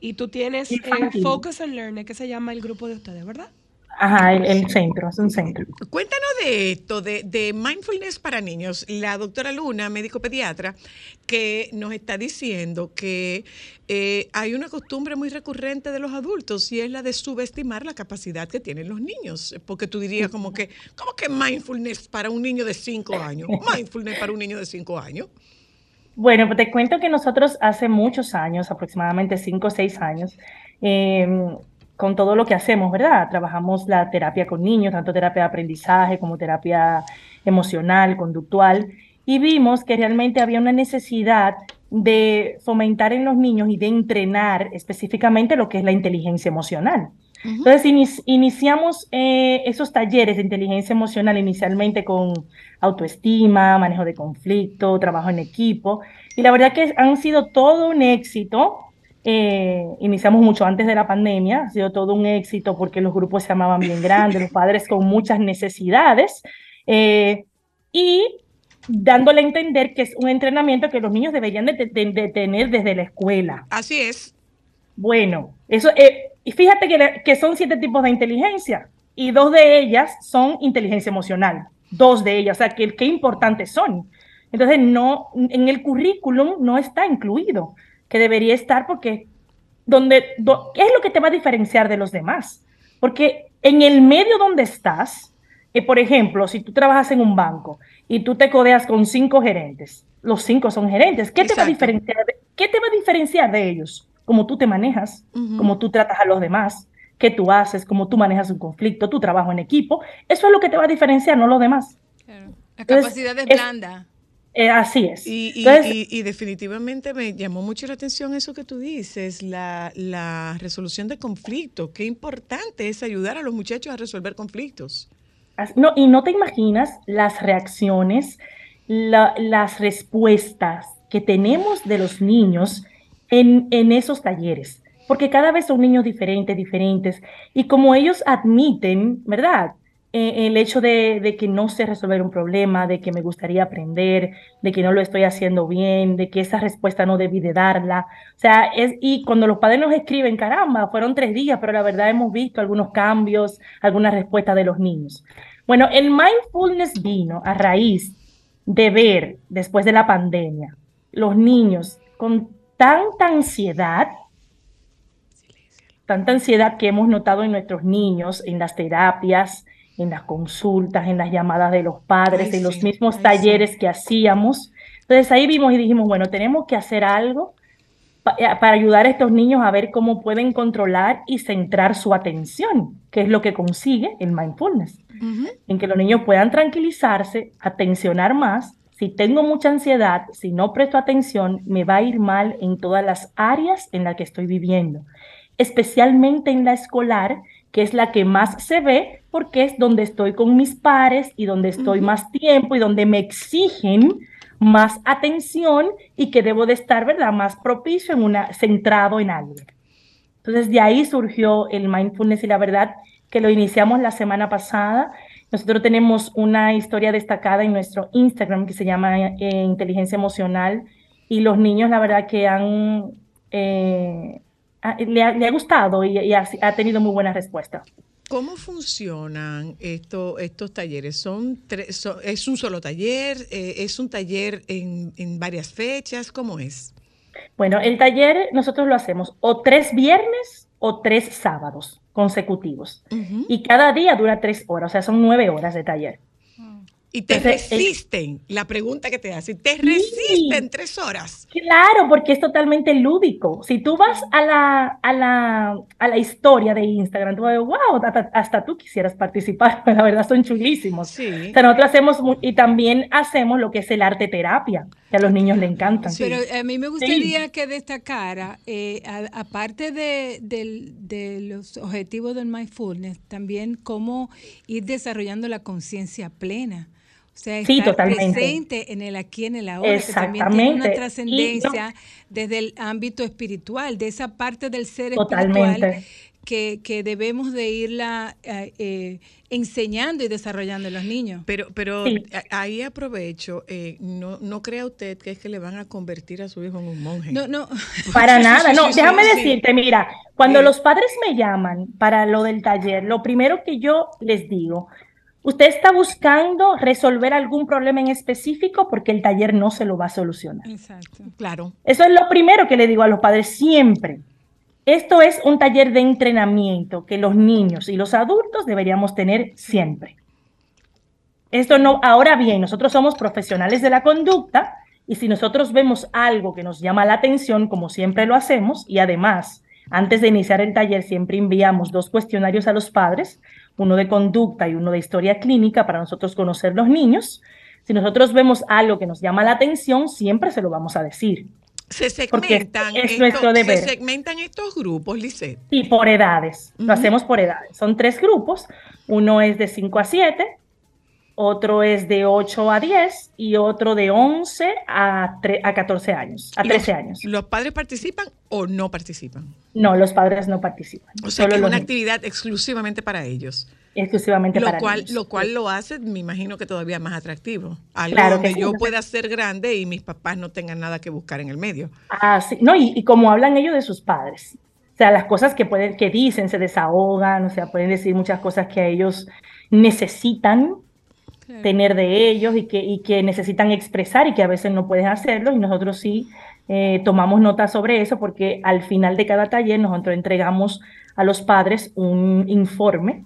Y tú tienes eh. Focus and Learn, que se llama el grupo de ustedes, ¿verdad? Ajá, el, el centro, es un centro. Cuéntanos de esto, de, de mindfulness para niños. La doctora Luna, médico pediatra, que nos está diciendo que eh, hay una costumbre muy recurrente de los adultos y es la de subestimar la capacidad que tienen los niños. Porque tú dirías como que, ¿cómo que mindfulness para un niño de 5 años? Mindfulness para un niño de 5 años. Bueno, pues te cuento que nosotros hace muchos años, aproximadamente cinco o seis años, eh, con todo lo que hacemos, ¿verdad? Trabajamos la terapia con niños, tanto terapia de aprendizaje como terapia emocional, conductual, y vimos que realmente había una necesidad de fomentar en los niños y de entrenar específicamente lo que es la inteligencia emocional. Entonces, inici- iniciamos eh, esos talleres de inteligencia emocional inicialmente con autoestima, manejo de conflicto, trabajo en equipo, y la verdad que han sido todo un éxito. Eh, iniciamos mucho antes de la pandemia, ha sido todo un éxito porque los grupos se llamaban bien grandes, los padres con muchas necesidades, eh, y dándole a entender que es un entrenamiento que los niños deberían de, de- de tener desde la escuela. Así es. Bueno, eso, eh, y fíjate que, que son siete tipos de inteligencia y dos de ellas son inteligencia emocional, dos de ellas, o sea, que qué importantes son. Entonces, no, en el currículum no está incluido, que debería estar porque, donde, do- ¿qué es lo que te va a diferenciar de los demás? Porque en el medio donde estás, eh, por ejemplo, si tú trabajas en un banco y tú te codeas con cinco gerentes, los cinco son gerentes, ¿qué te va a diferenciar de, qué te va a diferenciar de ellos? Cómo tú te manejas, Ujú. cómo tú tratas a los demás, qué tú haces, cómo tú manejas un conflicto, tu trabajo en equipo. Eso es lo que te va a diferenciar, no los demás. Claro. La Entonces, capacidad es es- blanda. Eh, así es. Y, y- Entonces, y- y definitivamente me llamó mucho la atención eso que tú dices, la, la resolución de conflictos. Qué importante es ayudar a los muchachos a resolver conflictos. No, y no te imaginas las reacciones, la- las respuestas que tenemos de los niños en, en esos talleres, porque cada vez son niños diferentes, diferentes, y como ellos admiten, ¿verdad? Eh, el hecho de, que no sé resolver un problema, de que me gustaría aprender, de que no lo estoy haciendo bien, de que esa respuesta no debí de darla. O sea, y cuando los padres nos escriben, caramba, fueron tres días, pero la verdad hemos visto algunos cambios, algunas respuestas de los niños. Bueno, el mindfulness vino a raíz de ver, después de la pandemia, los niños con tanta ansiedad, tanta ansiedad que hemos notado en nuestros niños, en las terapias, en las consultas, en las llamadas de los padres, Ay, en los sí, mismos ay, sí. talleres que hacíamos. Entonces ahí vimos y dijimos, bueno, tenemos que hacer algo pa- eh, para ayudar a estos niños a ver cómo pueden controlar y centrar su atención, que es lo que consigue el mindfulness en que los niños puedan tranquilizarse, atencionar más. Si tengo mucha ansiedad, si no presto atención, me va a ir mal en todas las áreas en las que estoy viviendo, especialmente en la escolar, que es la que más se ve porque es donde estoy con mis pares y donde estoy más tiempo y donde me exigen más atención y que debo de estar, ¿verdad?, más propicio en una centrado en algo. Entonces, de ahí surgió el mindfulness y la verdad que lo iniciamos la semana pasada. Nosotros tenemos una historia destacada en nuestro Instagram que se llama eh, Inteligencia Emocional y los niños, la verdad que han, eh, le, ha, le ha gustado y, y ha, ha tenido muy buena respuesta. ¿Cómo funcionan esto- estos talleres? ¿Son tres, son- ¿Es un solo taller? Eh, ¿Es un taller en, en varias fechas? ¿Cómo es? Bueno, el taller nosotros lo hacemos o tres viernes o tres sábados consecutivos. Y cada día dura tres horas, o sea, son nueve horas de taller. Y te Entonces, resisten, la pregunta que te hacen, te resisten tres horas. Claro, porque es totalmente lúdico. Si tú vas a la, a la, a la historia de Instagram, tú vas a ver, wow, hasta, hasta tú quisieras participar, la verdad son chulísimos. Sí. O sea, nosotros hacemos, y también hacemos lo que es el arte terapia, que a los niños le encantan. Sí. Pero a mí me gustaría que destacara, eh, a- aparte de, de los objetivos del mindfulness, también cómo ir desarrollando la conciencia plena. O sea, Sí, estar totalmente. presente en el aquí, en el ahora, que también tiene una Exactamente. trascendencia desde el ámbito espiritual, de esa parte del ser Totalmente. espiritual que, que debemos de irla eh, eh, enseñando y desarrollando en los niños. Pero, pero Sí. ahí aprovecho, eh, no, no crea usted que es que le van a convertir a su hijo en un monje. No, no. Para nada, no, sí, sí, déjame sí. decirte, mira, cuando Sí. los padres me llaman para lo del taller, lo primero que yo les digo, usted está buscando resolver algún problema en específico porque el taller no se lo va a solucionar. Exacto. Claro. Eso es lo primero que le digo a los padres siempre. Esto es un taller de entrenamiento que los niños y los adultos deberíamos tener siempre. Esto no, ahora bien, nosotros somos profesionales de la conducta y si nosotros vemos algo que nos llama la atención, como siempre lo hacemos, y además, antes de iniciar el taller siempre enviamos dos cuestionarios a los padres, uno de conducta y uno de historia clínica para nosotros conocer los niños. Si nosotros vemos algo que nos llama la atención, siempre se lo vamos a decir. Se segmentan, es estos- nuestro deber. se segmentan estos grupos, Lisette. Y por edades, lo hacemos por edades. Son tres grupos, uno es de 5 a 7, otro es de 8 a 10 y otro de 11 a, a 14 años, a 13 Los- años. ¿Los padres participan o no participan? No, los padres no participan, O sea, solo que es una niños, actividad exclusivamente para ellos. exclusivamente Lo para cual, niños. lo cual lo hace, me imagino que todavía más atractivo. Algo Claro que donde sí, yo pueda ser grande y mis papás no tengan nada que buscar en el medio. Ah, sí. No, y, y como hablan ellos de sus padres. O sea, las cosas que pueden, que dicen, se desahogan, o sea, pueden decir muchas cosas que a ellos necesitan Claro. tener de ellos y que, y que necesitan expresar y que a veces no pueden hacerlo y nosotros sí eh, tomamos nota sobre eso porque al final de cada taller nosotros entregamos a los padres un informe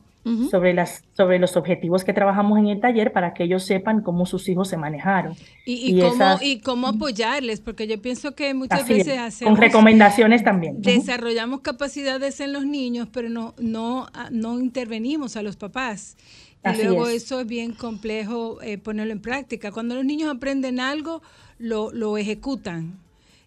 sobre, las, sobre los objetivos que trabajamos en el taller para que ellos sepan cómo sus hijos se manejaron. Y, y y cómo, esas- y cómo apoyarles, porque yo pienso que muchas Así veces con hacemos, recomendaciones también. Desarrollamos capacidades en los niños, pero no, no, ah, no intervenimos a los papás. Y Así luego es. eso es bien complejo eh, ponerlo en práctica. Cuando los niños aprenden algo, lo, lo ejecutan.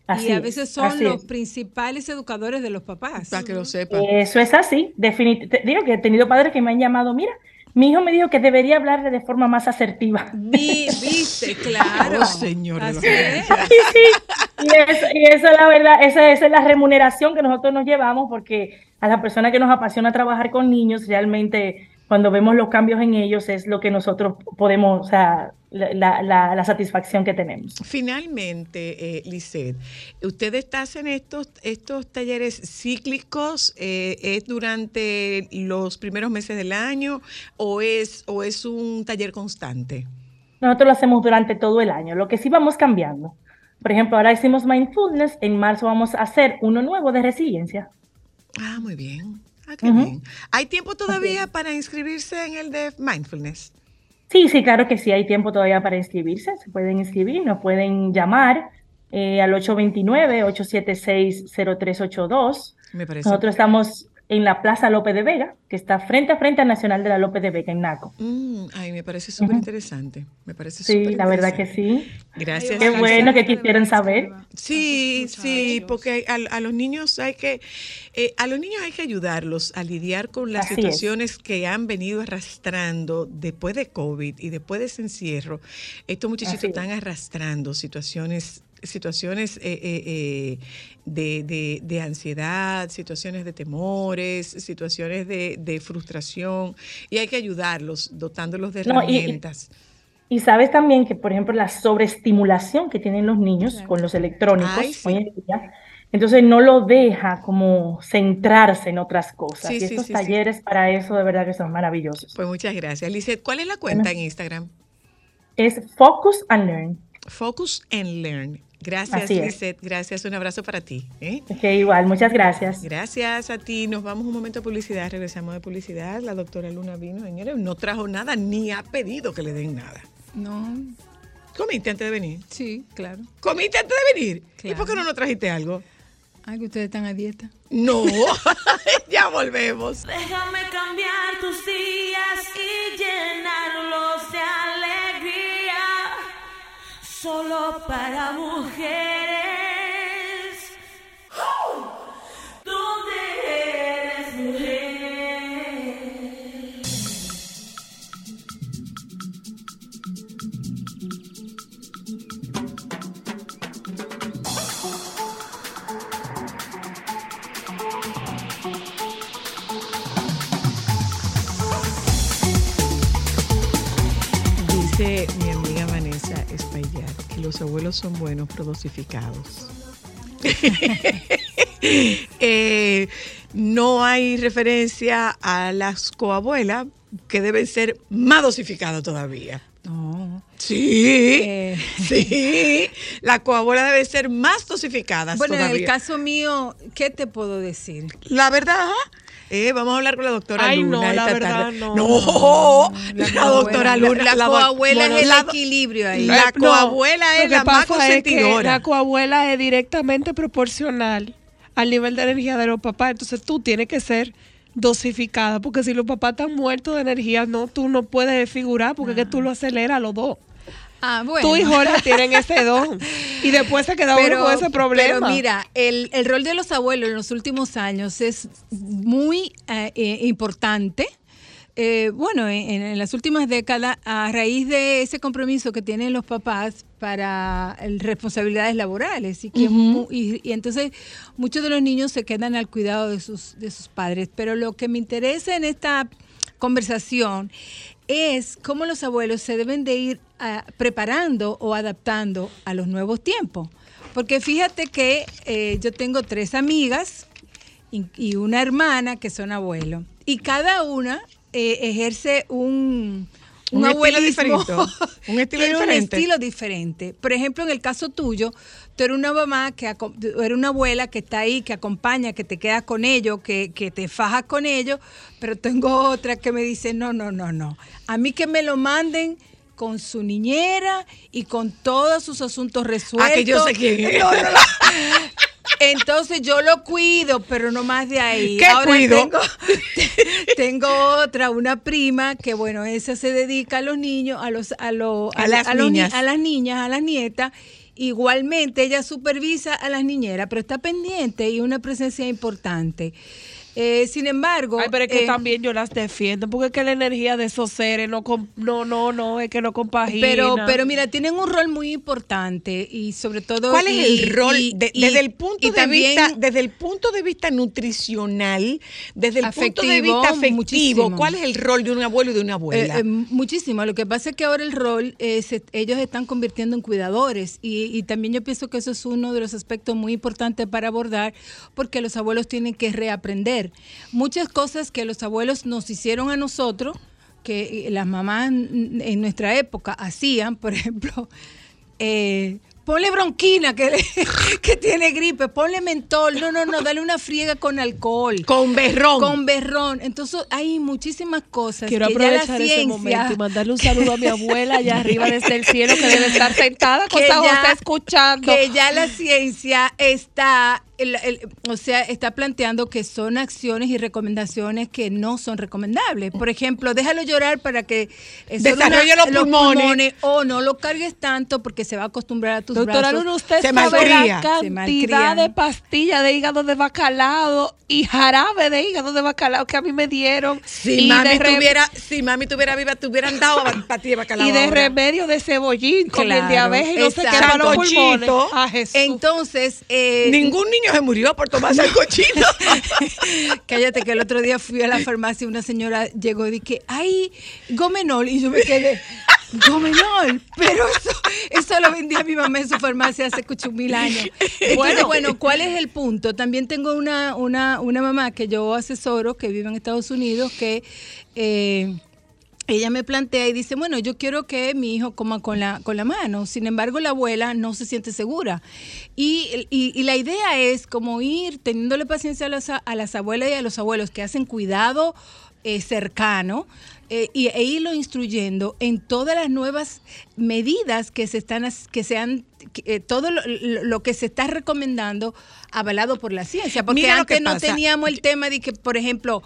Así y a es, veces son los es. principales educadores de los papás. Para que lo sepan. Eso es así, definitivamente. Digo que he tenido padres que me han llamado, mira, mi hijo me dijo que debería hablarle de forma más asertiva. Vi- viste, claro. Oh, señor Así es. Sí, sí. Y eso, y eso la verdad, esa, esa es la remuneración que nosotros nos llevamos porque a la persona que nos apasiona trabajar con niños, realmente cuando vemos los cambios en ellos es lo que nosotros podemos, o sea, la, la- la- satisfacción que tenemos. Finalmente, eh, ¿ustedes hacen estos, estos talleres cíclicos? eh, ¿Es durante los primeros meses del año o es, o es un taller constante? Nosotros lo hacemos durante todo el año, lo que sí vamos cambiando. Por ejemplo, ahora hicimos mindfulness, en marzo vamos a hacer uno nuevo de resiliencia. Ah, muy bien. Ah, qué Ujú. bien. ¿Hay tiempo todavía para inscribirse en el de mindfulness? Sí, sí, claro que sí, hay tiempo todavía para inscribirse, se pueden inscribir, nos pueden llamar eh, al 829-876-0382. Me parece. Nosotros estamos en la Plaza López de Vega, que está frente a frente al Nacional de la López de Vega, en Naco. Mm, ay, me parece súper interesante. Me parece Sí, la verdad que sí. Gracias. Qué bueno que quisieran saber. Sí, sí, porque a, a los niños hay que eh, a los niños hay que ayudarlos a lidiar con las Así es. situaciones que han venido arrastrando después de COVID y después de ese encierro. Estos muchachitos Así es. están arrastrando situaciones situaciones eh, eh, eh, de, de- de ansiedad, situaciones de temores, situaciones de, de frustración y hay que ayudarlos dotándolos de No, y- y- herramientas. Y sabes también que, por ejemplo, la sobreestimulación que tienen los niños con los electrónicos Ay, sí. hoy en día, entonces no lo deja como centrarse en otras cosas. Sí, y sí, estos talleres para eso de verdad que son maravillosos. Pues muchas gracias. Lizeth, ¿cuál es la cuenta en Instagram? Es Focus and Learn. Focus and Learn. Gracias. Lisette. Gracias. Un abrazo para ti. ¿eh? Ok, igual, muchas gracias. Gracias a ti. Nos vamos un momento a publicidad. Regresamos de publicidad. La doctora Luna vino, señores. No trajo nada ni ha pedido que le den nada. No, ¿Comiste antes de venir? sí, claro. ¿Comiste antes de venir? ¿Y Claro. por qué no nos trajiste algo? Ay, que ustedes están a dieta. No. ya volvemos. Déjame cambiar tus días y llenarlos de alegría. Solo para mujeres. Los abuelos son buenos pero dosificados. Eh, no hay referencia a las coabuelas que deben ser más dosificadas todavía. No. Sí, Eh. sí. La coabuela debe ser más dosificadas Bueno, en el caso mío, ¿qué te puedo decir? La verdad, eh, vamos a hablar con la doctora Ay, Luna. no, la esta verdad, tarde. no. No, la, doctora Luna. La, la coabuela es el la- equilibrio ahí. La No, coabuela es la más es que la coabuela es directamente proporcional al nivel de energía de los papás. Entonces tú tienes que ser dosificada, porque si los papás están muertos de energía, no, tú no puedes figurar, porque es que tú lo aceleras a los dos. Ah, bueno. Tú y Jorge tienen ese don. Y después se queda uno con ese problema. Pero mira, el, el rol de los abuelos en los últimos años es muy eh, eh, importante. Eh, bueno, en, en las últimas décadas, a raíz de ese compromiso que tienen los papás para el- responsabilidades laborales y, que mu- y, y entonces muchos de los niños se quedan al cuidado de sus, de sus padres. Pero lo que me interesa en esta conversación es cómo los abuelos se deben de ir preparando o adaptando a los nuevos tiempos. Porque fíjate que eh, yo tengo tres amigas y, y una hermana que son abuelos. Y cada una eh, ejerce un, Un estilo abuelismo. diferente, un estilo diferente. estilo diferente. Por ejemplo, en el caso tuyo, tú eres una mamá, que eres una abuela que está ahí, que acompaña, que te quedas con ellos, que, que te fajas con ellos, pero tengo otra que me dice, no, no, no, no. A mí que me lo manden con su niñera y con todos sus asuntos resueltos. Ah, que yo sé quién es. No, no, no. Entonces yo lo cuido, pero no más de ahí. ¿Qué cuido? Tengo, tengo otra, una prima, que bueno, esa se dedica a los niños, a los, a los, A las los ni- niñas. a las niñas, a las nietas. Igualmente ella supervisa a las niñeras, pero está pendiente y una presencia importante. Eh, sin embargo, Ay, pero es que eh, también yo las defiendo, porque es que la energía de esos seres no, no, no, no, es que no compagina. pero, pero mira, tienen un rol muy importante y sobre todo. ¿Cuál es el rol y- de- y- desde el punto y de también- vista desde el punto de vista nutricional, desde el punto de Afectivo, vista afectivo, muchísimo. cuál es el rol de un abuelo y de una abuela? Eh, eh, muchísimo. Lo que pasa es que ahora el rol, se- ellos están convirtiendo en cuidadores y, y también yo pienso que eso es uno de los aspectos muy importantes para abordar porque los abuelos tienen que reaprender. Muchas cosas que los abuelos nos hicieron a nosotros, que eh, las mamás en nuestra época hacían, por ejemplo, eh, ponle bronquina que, que tiene gripe, ponle mentol, no, no, no, dale una friega con alcohol. con berrón. Con berrón. Entonces hay muchísimas cosas Quiero que ya la aprovechar ese ciencia, momento y mandarle un saludo a mi abuela allá arriba desde el cielo que debe estar sentada con San José escuchando. que ya la ciencia está, el- el- o sea, está planteando que son acciones y recomendaciones que no son recomendables. Por ejemplo, déjalo llorar para que Desarrolle los pulmones. o no lo cargues tanto porque se va a acostumbrar a tus Doctora brazos. Luna, usted Se sabe la. Se cantidad malcrían. de pastillas de hígado de bacalao y jarabe de hígado de bacalao que a mí me dieron. si y mami de tuviera, si mami tuviera viva, te hubieran dado patilla de bacalao. y de ahora. remedio de cebollín con el diabetes y no para los pulmones. Sancochito. A Jesús. Entonces, eh, Ningún niño se murió por tomar sancochito. Cállate que el otro día fui a la farmacia y una señora llegó y dije, ay, gomenol. Y yo me quedé, gomenol. Pero eso, eso lo vendía mi mamá en su farmacia hace mil años. Bueno, bueno, ¿cuál es el punto? También tengo una, una, una mamá que yo asesoro, que vive en Estados Unidos, que... eh, ella me plantea y dice, bueno, yo quiero que mi hijo coma con la, con la mano. Sin embargo, la abuela no se siente segura. Y, y- y la idea es como ir teniéndole paciencia a las, a las abuelas y a los abuelos que hacen cuidado eh, cercano eh, y, e irlo instruyendo en todas las nuevas medidas que se están, que se han que, eh, todo lo, que se está recomendando avalado por la ciencia, porque Mira antes no teníamos el tema de que, por ejemplo,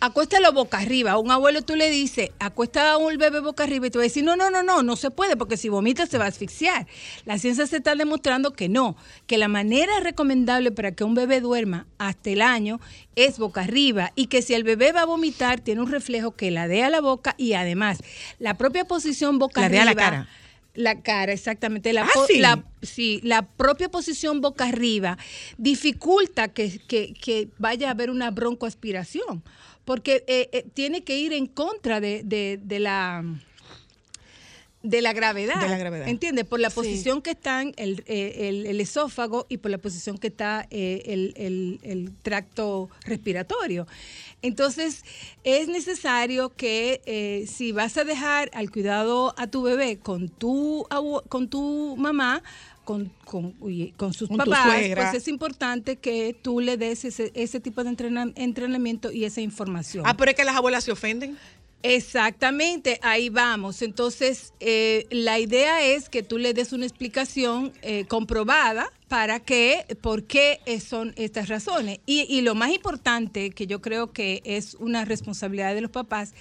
acuéstalo boca arriba. A un abuelo tú le dices, acuesta a un bebé boca arriba y tú vas a decir, no, no, no, no, no se puede porque si vomita se va a asfixiar. La ciencia se está demostrando que no, que la manera recomendable para que un bebé duerma hasta el año es boca arriba y que si el bebé va a vomitar tiene un reflejo que la dé a la boca y además la propia posición boca La dé arriba. a la cara. La cara, exactamente. La, Ah, sí. la- sí, la propia posición boca arriba dificulta que, que- que vaya a haber una broncoaspiración, porque eh, eh, tiene que ir en contra de, de- de la de la gravedad. De la gravedad. ¿Entiendes? Por la posición que están el, eh, el- el esófago y por la posición que está el, el- tracto respiratorio. Entonces, es necesario que eh, si vas a dejar al cuidado a tu bebé con tu, con tu mamá, con, con, oye, con sus Con papás, pues es importante que tú le des ese, ese tipo de entrena- entrenamiento y esa información. ah, pero es que las abuelas se ofenden. Exactamente, ahí vamos. Entonces, eh, la idea es que tú le des una explicación eh, comprobada para que, por qué son estas razones. Y, y lo más importante, que yo creo que es una responsabilidad de los papás,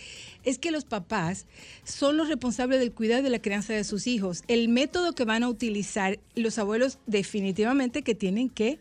es que los papás son los responsables del cuidado de la crianza de sus hijos. El método que van a utilizar los abuelos definitivamente que tienen que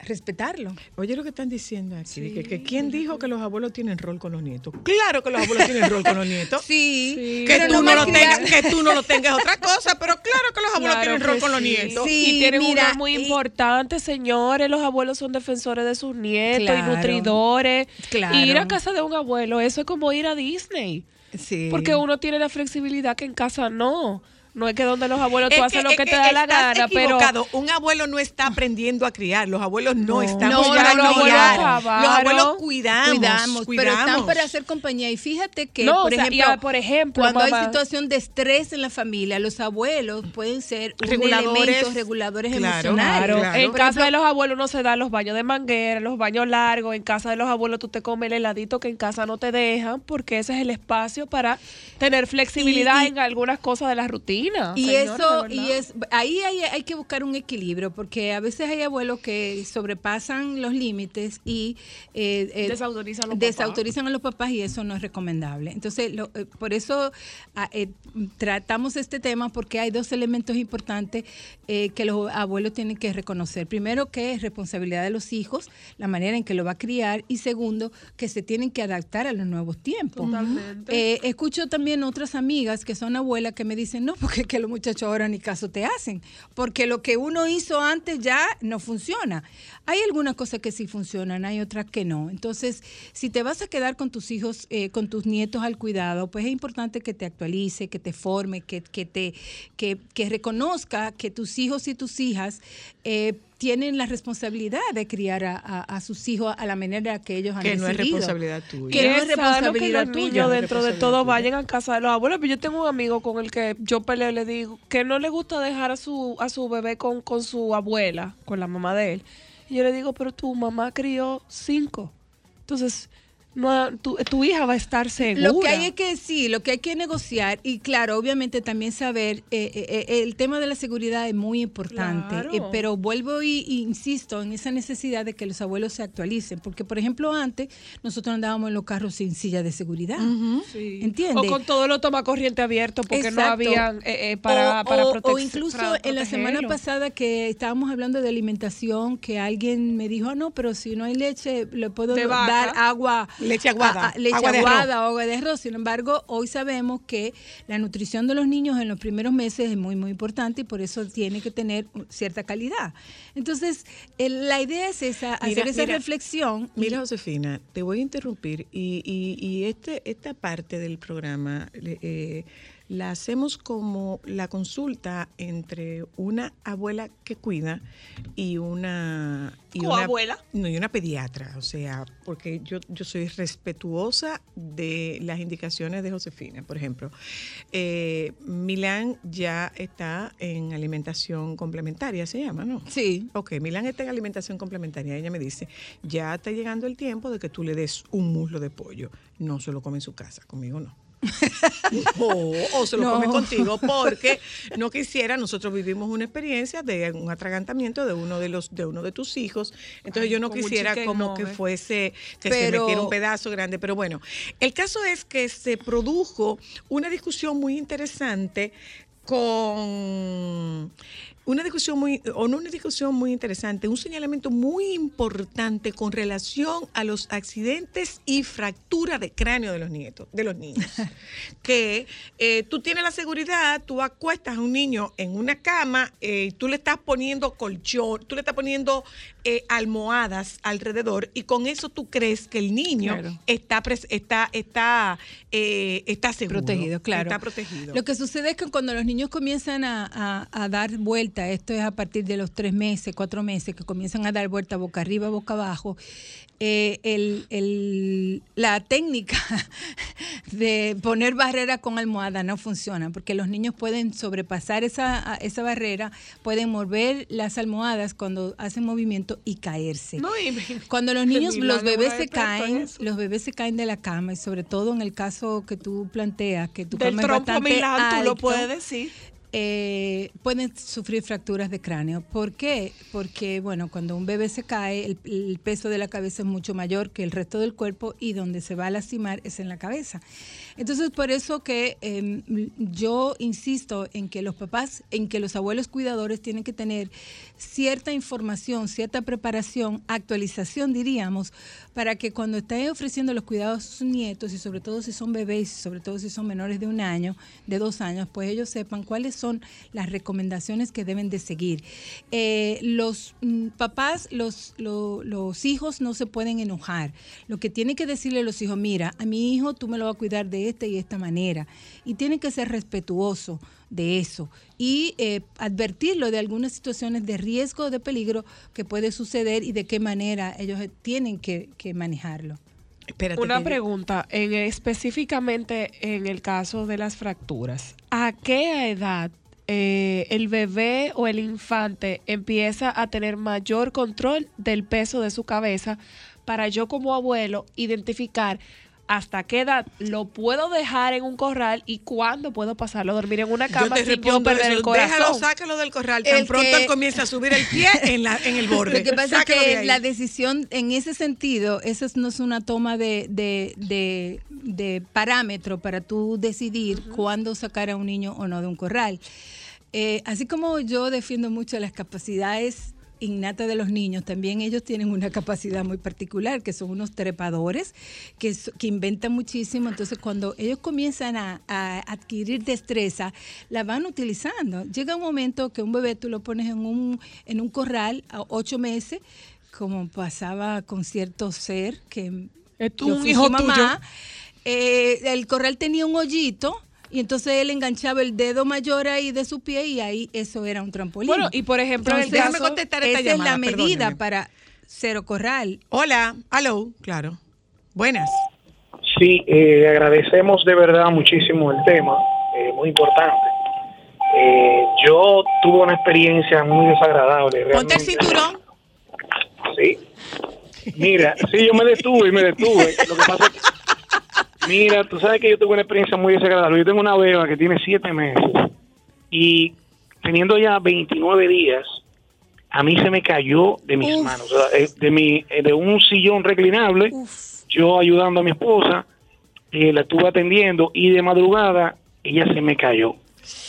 respetarlo. Oye lo que están diciendo aquí, que, que quién dijo que los abuelos tienen rol con los nietos. Claro que los abuelos tienen rol con los nietos. Sí, Que tú, no lo tengas, que tú no lo tengas es otra cosa, pero claro que los abuelos Claro tienen rol con los nietos. Sí, y tienen un rol muy y- importante, señores. Los abuelos son defensores de sus nietos Claro. y nutridores. Claro. Ir a casa de un abuelo, eso es como ir a Disney. Sí. Porque uno tiene la flexibilidad que en casa no. No es que donde los abuelos tú Es haces lo que te da la gana, pero equivocado. Un abuelo no está aprendiendo a criar. Los abuelos no, No. están No, criando no, a los abuelos Los abuelos acabaron. cuidamos, cuidamos, pero están cuidamos. para hacer compañía. Y fíjate que, No, por, o sea, ejemplo, y a- por ejemplo, cuando mamá- hay situación de estrés en la familia, los abuelos pueden ser un Reguladores, elemento reguladores claro, emocionales. Claro, Claro. en casa ejemplo, de los abuelos no se dan los baños de manguera, los baños largos. En casa de los abuelos tú te comes el heladito que en casa no te dejan, porque ese es el espacio para tener flexibilidad Y- y- en algunas cosas de la rutina. Y eso, y es, ahí hay, hay que buscar un equilibrio, porque a veces hay abuelos que sobrepasan los límites y eh, eh, Desautorizan a los desautorizan a los papás y eso no es recomendable. Entonces, lo- eh, por eso ah, eh, tratamos este tema, porque hay dos elementos importantes eh, que los abuelos tienen que reconocer. Primero, que es responsabilidad de los hijos, la manera en que lo va a criar, y segundo, que se tienen que adaptar a los nuevos tiempos. Totalmente. Eh, escucho también otras amigas que son abuelas que me dicen, no, porque que los muchachos ahora ni caso te hacen, porque lo que uno hizo antes ya no funciona. Hay algunas cosas que sí funcionan, hay otras que no. Entonces, si te vas a quedar con tus hijos, eh, con tus nietos al cuidado, pues es importante que te actualice, que te forme, que, que te, que reconozca que tus hijos y tus hijas eh, tienen la responsabilidad de criar a, a- a sus hijos a la manera que ellos han Que no es responsabilidad tuya. Que no es que responsabilidad los tuya. niños dentro de todo tuya. vayan a casa de los abuelos. Pero yo tengo un amigo con el que yo peleo y le digo que no le gusta dejar a su, a su bebé con, con su abuela, con la mamá de él. Y yo le digo, pero tu mamá crió cinco. Entonces, no, tu, tu hija va a estar segura. Lo que hay es que sí, lo que hay que negociar y claro, obviamente también saber, eh, eh, eh, el tema de la seguridad es muy importante, Claro. eh, pero vuelvo y, y insisto en esa necesidad de que los abuelos se actualicen, porque por ejemplo antes nosotros andábamos en los carros sin silla de seguridad, Sí. ¿entiendes? O con todo lo toma corriente abierto porque no Exacto. eh, eh, para, o, para o- protec- o incluso para en la semana pasada que estábamos hablando de alimentación, que alguien me dijo, ah, no, pero si no hay leche, le puedo dar agua. Leche aguada, a- a- leche agua de aguada o agua de arroz. Sin embargo, hoy sabemos que la nutrición de los niños en los primeros meses es muy, muy importante y por eso tiene que tener cierta calidad. Entonces, el- la idea es esa, Mira, hacer esa mira, reflexión. Mira, Josefina, te voy a interrumpir y, y- y este, esta parte del programa eh, la hacemos como la consulta entre una abuela que cuida y una... Y una ¿Coabuela? No, y una pediatra, o sea, porque yo, yo soy respetuosa de las indicaciones de Josefina. Por ejemplo, eh, Milán ya está en alimentación complementaria, se llama, ¿no? Sí. Ok, Milán está en alimentación complementaria. Ella me dice, ya está llegando el tiempo de que tú le des un muslo de pollo. No se lo come en su casa, conmigo no. O se lo No. come contigo porque no quisiera, nosotros vivimos una experiencia de un atragantamiento de uno de los de uno de tus hijos, entonces Ay, yo no quisiera como que nugget. fuese que se Pero- metiera un pedazo grande, pero bueno, el caso es que se produjo una discusión muy interesante con una discusión muy, o no una discusión muy interesante, un señalamiento muy importante con relación a los accidentes y fractura de cráneo de los nietos, de los niños. que eh, tú tienes la seguridad, tú acuestas a un niño en una cama, eh, tú le estás poniendo colchón, tú le estás poniendo eh, almohadas alrededor y con eso tú crees que el niño Claro. está, está, está, eh, está seguro. protegido, claro. Está protegido. Lo que sucede es que cuando los niños comienzan a, a- a dar vuelta, esto es a partir de los tres meses, cuatro meses, que comienzan a dar vuelta boca arriba, boca abajo, eh, el- el- la técnica de poner barrera con almohada no funciona, porque los niños pueden sobrepasar esa, esa barrera, pueden mover las almohadas cuando hacen movimiento alto y caerse. No, y me- Cuando los niños, los bebés se caen, los bebés se caen de la cama y sobre todo en el caso que tú planteas, que tu Del cama es bastante Milán, tú lo alto, puedes decir. eh, pueden sufrir fracturas de cráneo. ¿Por qué? Porque, bueno, cuando un bebé se cae, el, el peso de la cabeza es mucho mayor que el resto del cuerpo y donde se va a lastimar es en la cabeza. Entonces, por eso que eh, yo insisto en que los papás, en que los abuelos cuidadores tienen que tener cierta información, cierta preparación, actualización, diríamos, para que cuando estén ofreciendo los cuidados a sus nietos y sobre todo si son bebés, sobre todo si son menores de un año, de dos años, pues ellos sepan cuáles son las recomendaciones que deben de seguir. Eh, los mm, papás, los, lo- los hijos no se pueden enojar. Lo que tienen que decirle a los hijos, mira, a mi hijo tú me lo vas a cuidar de esta y esta manera. Y tienen que ser respetuosos de eso y eh, advertirlo de algunas situaciones de riesgo, de peligro que puede suceder y de qué manera ellos tienen que, que manejarlo. Espérate. Una que- pregunta, en, específicamente en el caso de las fracturas, ¿a qué edad eh, el bebé o el infante empieza a tener mayor control del peso de su cabeza para yo como abuelo identificar hasta qué edad lo puedo dejar en un corral y cuándo puedo pasarlo a dormir en una Yo cama te sin yo perder eso. el corazón? Déjalo, sácalo del corral. Tan El pronto que- él comienza a subir el pie en, la, en el borde. Lo que pasa Sácalo es que la decisión en ese sentido, esa no es una toma de, de, de- de parámetro para tú decidir cuándo sacar a un niño o no de un corral. Eh, así como yo defiendo mucho las capacidades innatas de los niños, también ellos tienen una capacidad muy particular, que son unos trepadores, que, que inventan muchísimo. Entonces, cuando ellos comienzan a, a adquirir destreza, la van utilizando. Llega un momento que un bebé tú lo pones en un, en un corral a ocho meses, como pasaba con cierto ser que Es un fui hijo mamá. tuyo. Eh, el corral tenía un hoyito y entonces él enganchaba el dedo mayor ahí de su pie y ahí eso era un trampolín. Bueno, y por ejemplo, Entonces, Déjame contestar esta esa llamada, es la medida para cero corral. Hola, hello, claro. Buenas. Sí, eh, agradecemos de verdad muchísimo el tema, eh, muy importante. Eh, yo tuve una experiencia muy desagradable. Ponte el cinturón. Sí. Mira, sí, yo me detuve, me detuve. Lo que pasa es que, mira, tú sabes que yo tuve una experiencia muy desagradable. Yo tengo una beba que tiene siete meses y teniendo ya 29 días, a mí se me cayó de mis manos, o sea, eh, de, mi, eh, de un sillón reclinable, yo ayudando a mi esposa, eh, la estuve atendiendo y de madrugada ella se me cayó.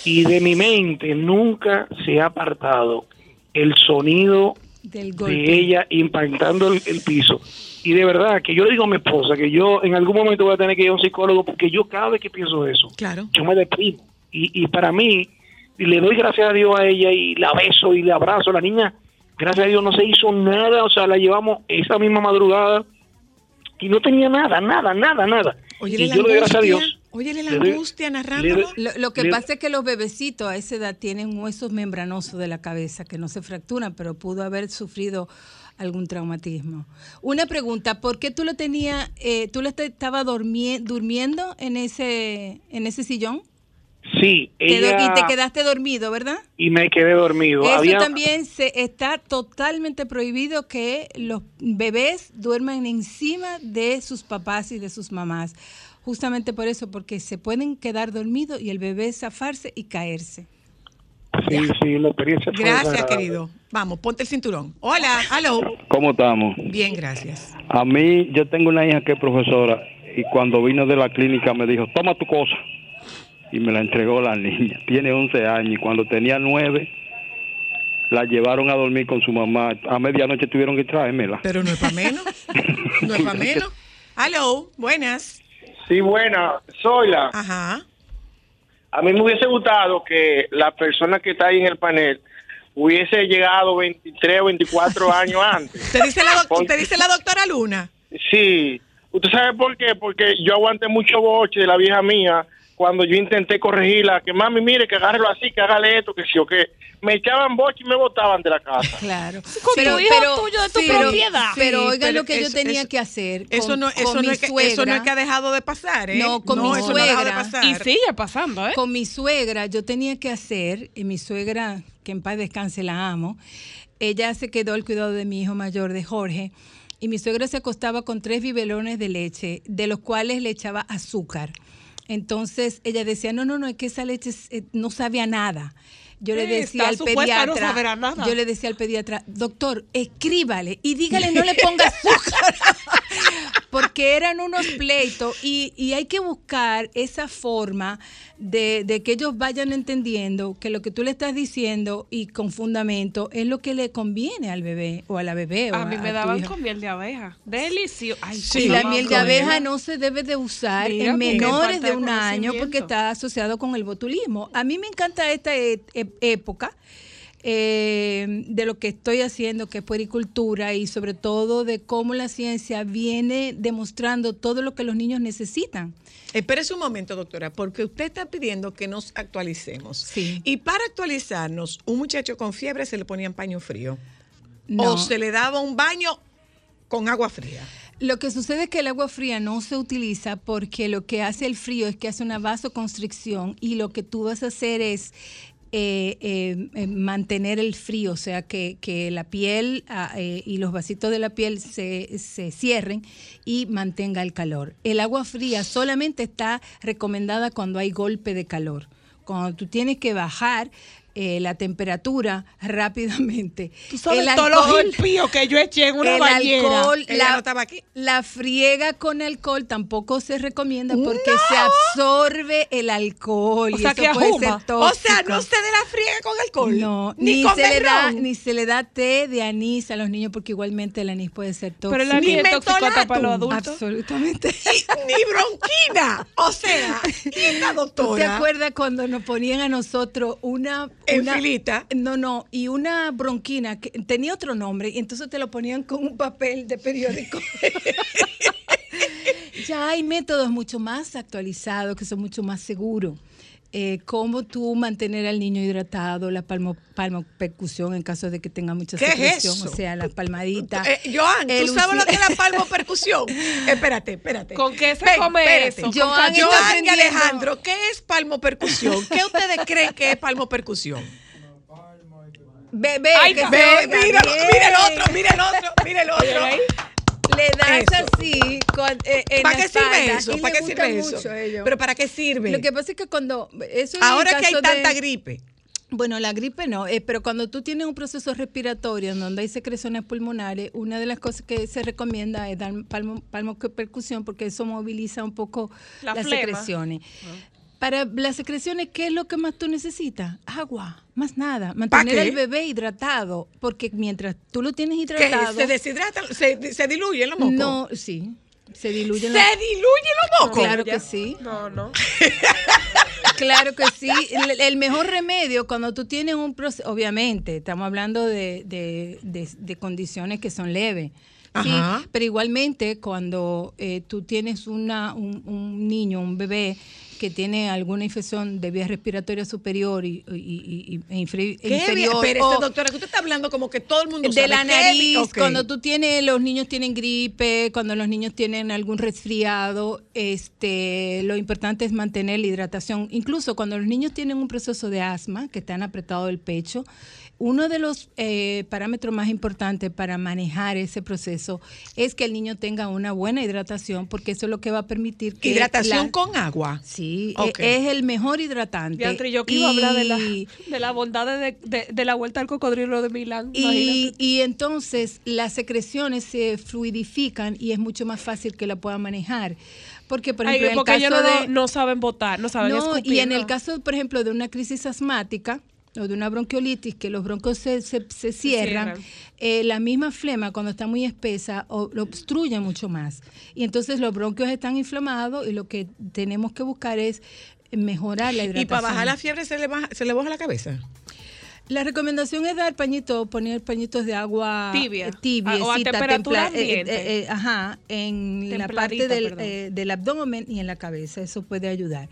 Y de mi mente nunca se ha apartado el sonido Del golpe. de ella impactando el, el piso. Y de verdad que yo le digo a mi esposa que yo en algún momento voy a tener que ir a un psicólogo porque yo cada vez que pienso eso, Claro. yo me deprimo. Y, y para mí, y le doy gracias a Dios a ella y la beso y la abrazo. La niña, gracias a Dios, no se hizo nada. O sea, la llevamos esa misma madrugada y no tenía nada, nada, nada, nada. Óyele y yo le doy gracias a. Dios. Óyele la Le doy- angustia le narrándolo. Lo, lo que le- pasa es que los bebecitos a esa edad tienen huesos membranosos de la cabeza que no se fracturan, pero pudo haber sufrido algún traumatismo. Una pregunta, ¿por qué tú lo tenías, eh, tú le estabas durmiendo en ese, en ese sillón? Sí, ella, y te quedaste dormido, ¿verdad? y me quedé dormido. Eso Había- también se está totalmente prohibido que los bebés duerman encima de sus papás y de sus mamás. Justamente por eso, porque se pueden quedar dormidos y el bebé zafarse y caerse. Sí, sí, la experiencia fue Gracias, querido. Vamos, ponte el cinturón. Hola, hello. ¿Cómo estamos? Bien, gracias. A mí, yo tengo una hija que es profesora y cuando vino de la clínica me dijo, toma tu cosa. Y me la entregó la niña. Tiene 11 años y cuando tenía 9 la llevaron a dormir con su mamá. A medianoche tuvieron que traérmela. Pero no es para menos. No es para menos. Hello, buenas. Sí, buena, soy la. Ajá. A mí me hubiese gustado que la persona que está ahí en el panel hubiese llegado 23 o 24 años antes. ¿Te dice, la doc- Porque- te dice la doctora Luna? Sí. ¿Usted sabe por qué? Porque yo aguanté mucho boche de la vieja mía cuando yo intenté corregirla, que mami, mire, que agárrelo así, que hágale esto, que sí o qué. Me echaban boche y me botaban de la casa. Claro. Con tu hijo tuyo de tu pero- propiedad. Pero, Sí, oigan pero lo que yo tenía eso- que hacer. Eso con- no, eso, con no mi es que, eso no es suegra. que ha dejado de pasar, ¿eh? No, con mi eso no ha dejado de suegra. pasar. Y sigue pasando, ¿eh? Con mi suegra, yo tenía que hacer, y mi suegra que en paz descanse, la amo, ella se quedó al cuidado de mi hijo mayor, de Jorge, y mi suegra se acostaba con tres bibelones de leche, de los cuales le echaba azúcar. Entonces ella decía, no, no, no, es que esa leche eh, no sabía nada. Yo le decía al no pediatra, nada. yo le decía al pediatra, doctor, escríbale y dígale no le ponga azúcar. Porque eran unos pleitos y, y hay que buscar esa forma de, de que ellos vayan entendiendo que lo que tú le estás diciendo y con fundamento es lo que le conviene al bebé o a la bebé. o A mí me daban con miel de abeja. Delicioso. Ay, y la miel de abeja no se debe de usar Mira, en menores de un año porque está asociado con el botulismo. A mí me encanta esta e- e- época eh, de lo que estoy haciendo, que es puericultura, y sobre todo de cómo la ciencia viene demostrando todo lo que los niños necesitan. Espérese un momento, doctora, porque usted está pidiendo que nos actualicemos. Sí. Y para actualizarnos, un muchacho con fiebre se le ponía paño frío. No. O se le daba un baño con agua fría. Lo que sucede es que el agua fría no se utiliza porque lo que hace el frío es que hace una vasoconstricción y lo que tú vas a hacer es eh, eh, eh, mantener el frío, o sea, que, la piel ah, y los vasitos de la piel se, se cierren y mantenga el calor. El agua fría solamente está recomendada cuando hay golpe de calor. Cuando tú tienes que bajar eh, la temperatura rápidamente. Tú sabes El todos los alcohol- impíos que yo eché en una el bañera. alcohol, la, no estaba aquí. la friega con alcohol tampoco se recomienda porque se absorbe el alcohol. O y sea, eso que puede ser O sea, tóxico. no se de la friega con alcohol. No, ni, ni, con se le da, ni se le da té de anís a los niños porque igualmente el anís puede ser tóxico. Pero el anís Ni es toxicota para los adultos. Absolutamente. ni bronquina. O sea, y esta ¿Tú te doctora acuerdas cuando nos ponían a nosotros una... en una- filita. No, no, y una bronquina que tenía otro nombre y entonces te lo ponían con un papel de periódico. ya hay métodos mucho más actualizados que son mucho más seguros. Eh, cómo tú mantener al niño hidratado, la palmo, palmopercusión en caso de que tenga mucha ¿Qué es secreción, eso? o sea, las palmaditas. Eh, Joan, ¿tú sabes lo que es la palmopercusión? espérate, espérate. ¿Con qué se Ven, come espérate. eso? ¿Con Joan, y. Alejandro, ¿qué es palmopercusión? ¿Qué ustedes creen que es palmopercusión? Bebé, Ay, que se ve, oiga mira, mira el otro, mira el otro, mira el otro. Le das Eso. así con, eh, en ¿Para qué sirve eso? ¿Para qué sirve eso? Pero ¿para qué sirve? Lo que pasa es que cuando eso Ahora que hay de- tanta gripe. Bueno, la gripe no, eh, pero cuando tú tienes un proceso respiratorio en donde hay secreciones pulmonares, una de las cosas que se recomienda es dar palmo, palmopercusión porque eso moviliza un poco La las flema. secreciones. Para las secreciones, ¿qué es lo que más tú necesitas? Agua, más nada. Mantener qué? al bebé hidratado, porque mientras tú lo tienes Que hidratado... se deshidrata, se, se diluye en los mocos. No, sí, se diluye. Se en la- diluye en los mocos. Claro que sí. No, no. Claro que sí. El, el mejor remedio cuando tú tienes un proceso, obviamente, estamos hablando de, de- de- de condiciones que son leves. Sí, pero igualmente cuando eh, tú tienes una, un, un niño, un bebé que tiene alguna infección de vía respiratoria superior y, y- y- y- e inferi- ¿Qué inferior Espérese, o- doctora, que usted está hablando como que todo el mundo de sabe. la nariz, cuando tú tienes, los niños tienen gripe, cuando los niños tienen algún resfriado, este, lo importante es mantener la hidratación. Incluso cuando los niños tienen un proceso de asma, que están apretados del pecho, uno de los eh, parámetros más importantes para manejar ese proceso es que el niño tenga una buena hidratación, porque eso es lo que va a permitir que Hidratación la- con agua. Sí, e- es el mejor hidratante. Diantre, yo que iba a hablar de la, Y- de la bondad de, de- de la vuelta al cocodrilo de Milán. Y, imagínate. y entonces las secreciones se fluidifican y es mucho más fácil que la puedan manejar. Porque, por Ay, ejemplo, en el porque ellos caso no, de, no saben votar, no saben no, escupir, y en no. el caso, por ejemplo, de una crisis asmática o de una bronquiolitis, que los broncos se, se- se cierran, cierran. eh, la misma flema cuando está muy espesa o, lo obstruye mucho más. Y entonces los bronquios están inflamados y lo que tenemos que buscar es mejorar la hidratación. Y para bajar la fiebre se le baja, se le baja la cabeza. La recomendación es dar pañito, poner pañitos de agua Tibia. tibiecita, Ah, o a temperatura templa- eh, eh, ambiente. eh, ajá, en la parte del, del abdomen y en la cabeza. Eso puede ayudar.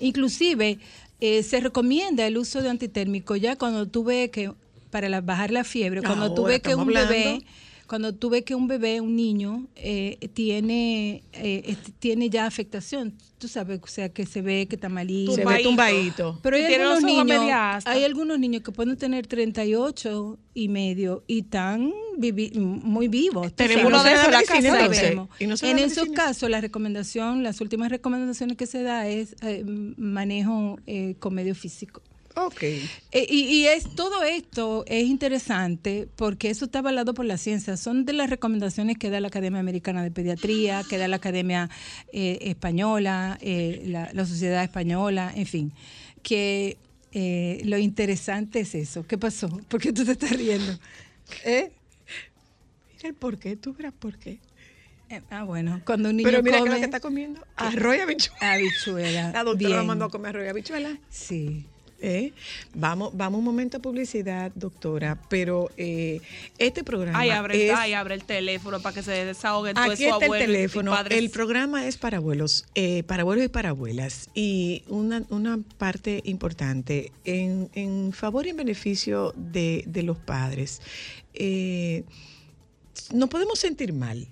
Inclusive eh, se recomienda el uso de antitérmico ya cuando tú ves que para la- bajar la fiebre, cuando tú Ahora ves que un bebé. Cuando tú ves que un bebé, un niño, eh, tiene, eh, este, tiene ya afectación, tú sabes, o sea, que se ve que está malito. Se ve tumbadito. Pero hay algunos, niños, hay algunos niños que pueden tener 38 y medio y están vivi- muy vivos. Tenemos uno de esos en la Sabemos. casa, entonces. ¿Y no se da En esos casos, la recomendación, las últimas recomendaciones que se da es eh, manejo eh, con medio físico. Ok. Eh, y, y es todo esto es interesante porque eso está avalado por la ciencia. Son de las recomendaciones que da la Academia Americana de Pediatría, que da la Academia eh, Española, eh, la, la Sociedad Española, en fin. Que eh, lo interesante es eso. ¿Qué pasó? ¿Por qué tú te estás riendo? ¿Eh? Mira el por qué, tú verás por qué. Eh, ah, bueno, cuando un niño Pero mira que come lo que está comiendo, arroz y habichuela. habichuela. La doctora lo bien. mandó a comer arroz y habichuela. Sí. ¿Eh? Vamos, vamos un momento a publicidad, doctora, pero eh, este programa Ay, abre, es... ay, abre el teléfono para que se desahogue todo Aquí está el teléfono. El programa es para abuelos, eh, para abuelos y para abuelas. Y una, una parte importante, en, en favor y en beneficio de, de los padres, eh, no podemos sentir mal,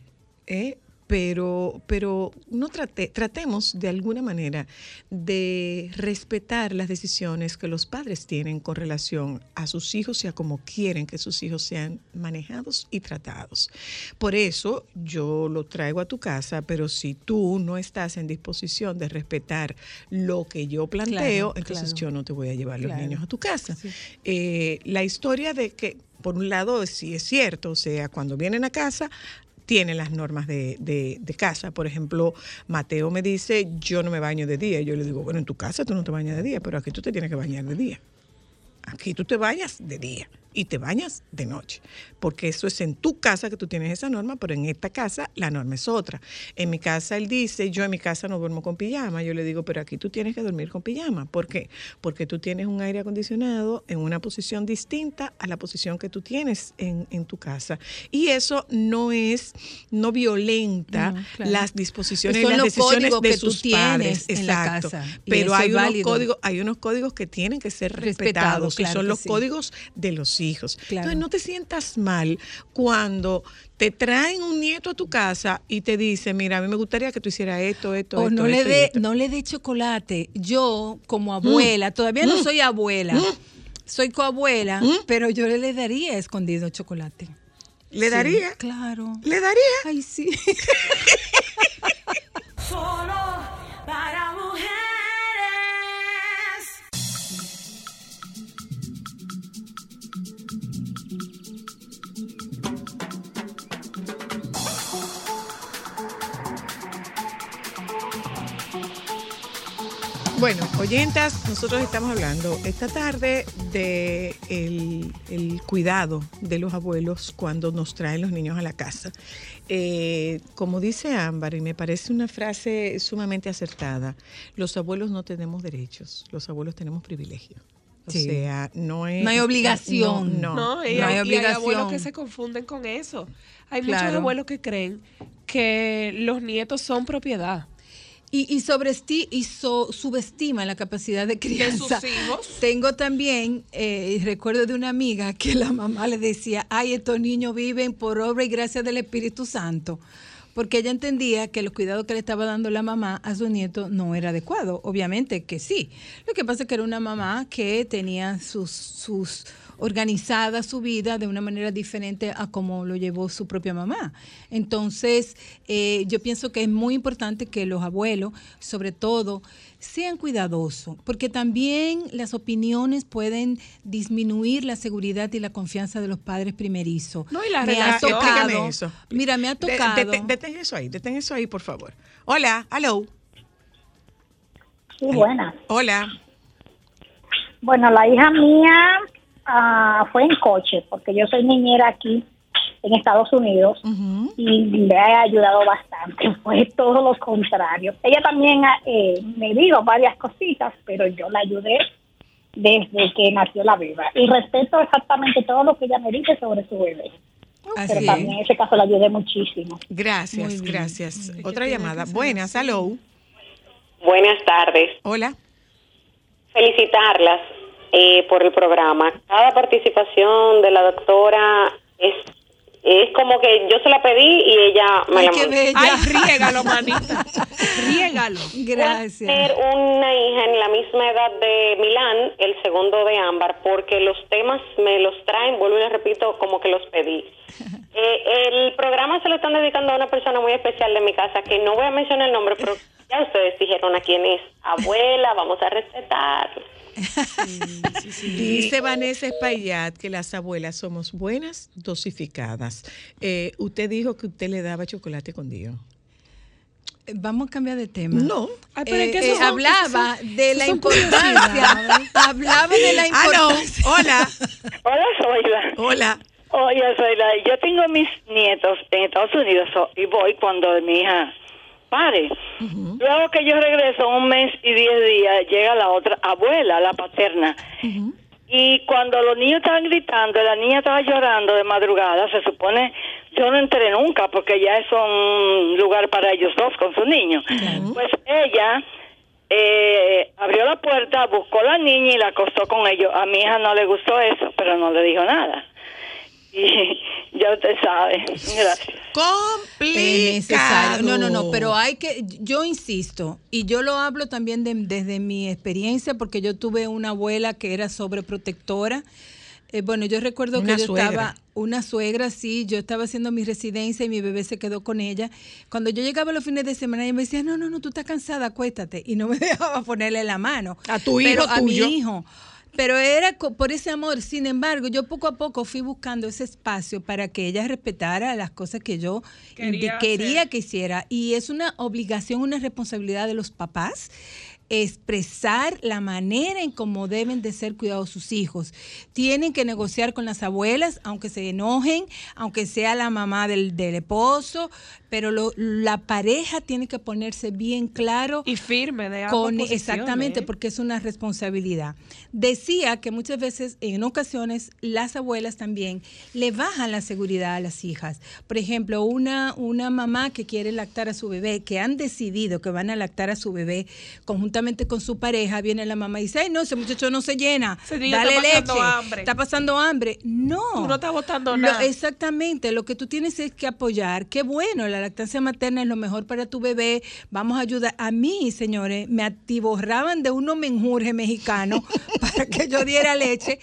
¿eh? Pero, pero no trate- tratemos de alguna manera de respetar las decisiones que los padres tienen con relación a sus hijos y a cómo quieren que sus hijos sean manejados y tratados. Por eso yo lo traigo a tu casa, pero si tú no estás en disposición de respetar lo que yo planteo, Claro, entonces claro. yo no te voy a llevar los Claro. niños a tu casa. Eh, la historia de que, por un lado, sí es cierto, o sea, cuando vienen a casa, tienen las normas de, de- de casa. Por ejemplo, Mateo me dice, yo no me baño de día. Yo le digo, bueno, en tu casa tú no te bañas de día, pero aquí tú te tienes que bañar de día. Aquí tú te bañas de día y te bañas de noche, porque eso es en tu casa que tú tienes esa norma, pero en esta casa la norma es otra. En mi casa él dice, yo en mi casa no duermo con pijama, yo le digo, pero aquí tú tienes que dormir con pijama. ¿Por qué? Porque tú tienes un aire acondicionado en una posición distinta a la posición que tú tienes en, en tu casa. Y eso no es, no violenta No, claro. las disposiciones y las los decisiones códigos de que tú sus padres. tienes en la Exacto. casa, Pero hay unos válido. códigos, hay unos códigos que tienen que ser Respetado, respetados, y son que los sí. códigos de los hijos. Claro. Entonces no te sientas mal cuando te traen un nieto a tu casa y te dice, mira, a mí me gustaría que tú hicieras esto, esto, O esto, no le esto dé esto". no le dé chocolate. Yo como abuela, todavía no Mm. soy abuela. Soy coabuela, pero yo le daría escondido chocolate. ¿Le Sí, daría? Claro. ¿Le daría? Ay, sí. Solo Bueno, oyentas, nosotros estamos hablando esta tarde de el, el cuidado de los abuelos cuando nos traen los niños a la casa. Eh, como dice Ámbar, y me parece una frase sumamente acertada, los abuelos no tenemos derechos, los abuelos tenemos privilegios. O Sí. sea, no es... No hay obligación. No, no. No, y, No hay hay, y hay obligación. abuelos que se confunden con eso. Hay muchos abuelos que creen que los nietos son propiedad. Y, y, sobresti- y so- subestima la capacidad de crianza. sus hijos. Tengo también, eh, recuerdo de una amiga que la mamá le decía, ay, estos niños viven por obra y gracia del Espíritu Santo. Porque ella entendía que los cuidados que le estaba dando la mamá a su nieto no era adecuado. Obviamente que sí. Lo que pasa es que era una mamá que tenía sus, sus organizada su vida de una manera diferente a como lo llevó su propia mamá. Entonces, eh, yo pienso que es muy importante que los abuelos, sobre todo, sean cuidadosos, porque también las opiniones pueden disminuir la seguridad y la confianza de los padres primerizos. No, y la me ha tocado. Eso. Mira, me ha De- tocado. dete- detén eso ahí, detén eso ahí, por favor. Hola, hello. Sí, buena. Hola. Bueno, la hija mía ah, fue en coche, porque yo soy niñera aquí en Estados Unidos y le ha ayudado bastante. Fue todo lo contrario. Ella también ah, eh, me dijo varias cositas, pero yo la ayudé desde que nació la beba. Y respeto exactamente todo lo que ella me dice sobre su bebé. Así pero es. también en ese caso la ayudé muchísimo. Gracias, gracias. Otra llamada. Buenas, hello. Buenas tardes. Hola. Felicitarlas eh, por el programa. Cada participación de la doctora es Es como que yo se la pedí y ella me Ay, la qué mandó. bella. Ay, riégalo, manita. riégalo. Gracias. Tener una hija en la misma edad de Milán, el segundo de Ámbar, porque los temas me los traen, vuelvo y les repito, como que los pedí. Eh, el programa se lo están dedicando a una persona muy especial de mi casa, que no voy a mencionar el nombre, pero ya ustedes dijeron a quién es. Abuela, vamos a respetar. Dice Vanessa Espaillat que las abuelas somos buenas, dosificadas. Eh, usted dijo que usted le daba chocolate con Dios. Vamos a cambiar de tema. No. Ay, pero es que Eh, eh, son- hablaba son- de la son importancia. hablaba de la Ah, no. importancia. Hola. Hola, Zoila. Hola. Oye, Zoila, yo tengo mis nietos en Estados Unidos y voy cuando mi hija pare. Luego que yo regreso un mes y diez días, llega la otra abuela, la paterna. Y cuando los niños estaban gritando, la niña estaba llorando de madrugada, se supone, yo no entré nunca porque ya es un lugar para ellos dos con su niño. Pues ella eh, abrió la puerta, buscó a la niña y la acostó con ellos. A mi hija no le gustó eso, pero no le dijo nada. Y ya usted sabe. Gracias. Necesario. No, no, no, pero hay que, yo insisto, y yo lo hablo también de- desde mi experiencia, porque yo tuve una abuela que era sobreprotectora. Eh, bueno, yo recuerdo Una que yo suegra. estaba, una suegra, sí, yo estaba haciendo mi residencia y mi bebé se quedó con ella. Cuando yo llegaba los fines de semana, ella me decía, no, no, no, tú estás cansada, acuéstate. Y no me dejaba ponerle la mano. A tu Pero hijo a tuyo. mi hijo. Pero era por ese amor. Sin embargo, yo poco a poco fui buscando ese espacio para que ella respetara las cosas que yo Quería quería que hiciera. Y es una obligación, una responsabilidad de los papás expresar la manera en cómo deben de ser cuidados sus hijos. Tienen que negociar con las abuelas, aunque se enojen, aunque sea la mamá del, del esposo, pero lo- la pareja tiene que ponerse bien claro Y firme de ambas con exactamente ¿eh? porque es una responsabilidad. Decía que muchas veces en ocasiones las abuelas también le bajan la seguridad a las hijas. Por ejemplo, una una mamá que quiere lactar a su bebé, que han decidido que van a lactar a su bebé conjuntamente con su pareja, viene la mamá y dice, "Ay, no, ese muchacho no se llena. Ese niño Dale está pasando leche. hambre". Está pasando hambre." No. Tú no estás botando Lo- nada. Exactamente, lo que tú tienes es que apoyar. Qué bueno, la lactancia materna es lo mejor para tu bebé. Vamos a ayudar. A mí, señores, me atiborraban de unos menjurjes mexicanos para que yo diera leche.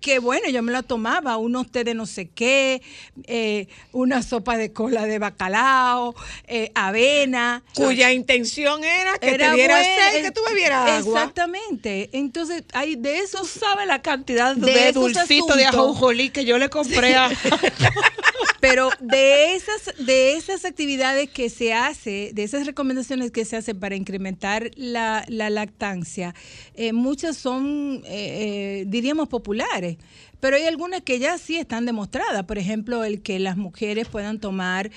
Que bueno, yo me la tomaba, unos té de no sé qué, eh, una sopa de cola de bacalao, eh, avena. Cuya intención era que Era te diera que tú bebieras agua. Exactamente. Entonces, hay de esos. ¿Sabe la cantidad de de, dulcito de ajonjolí que yo le compré a... Pero de esas, de esas actividades que se hace, de esas recomendaciones que se hacen para incrementar la, la lactancia, eh, muchas son, eh, eh, diríamos, populares. Pero hay algunas que ya sí están demostradas. Por ejemplo, el que las mujeres puedan tomar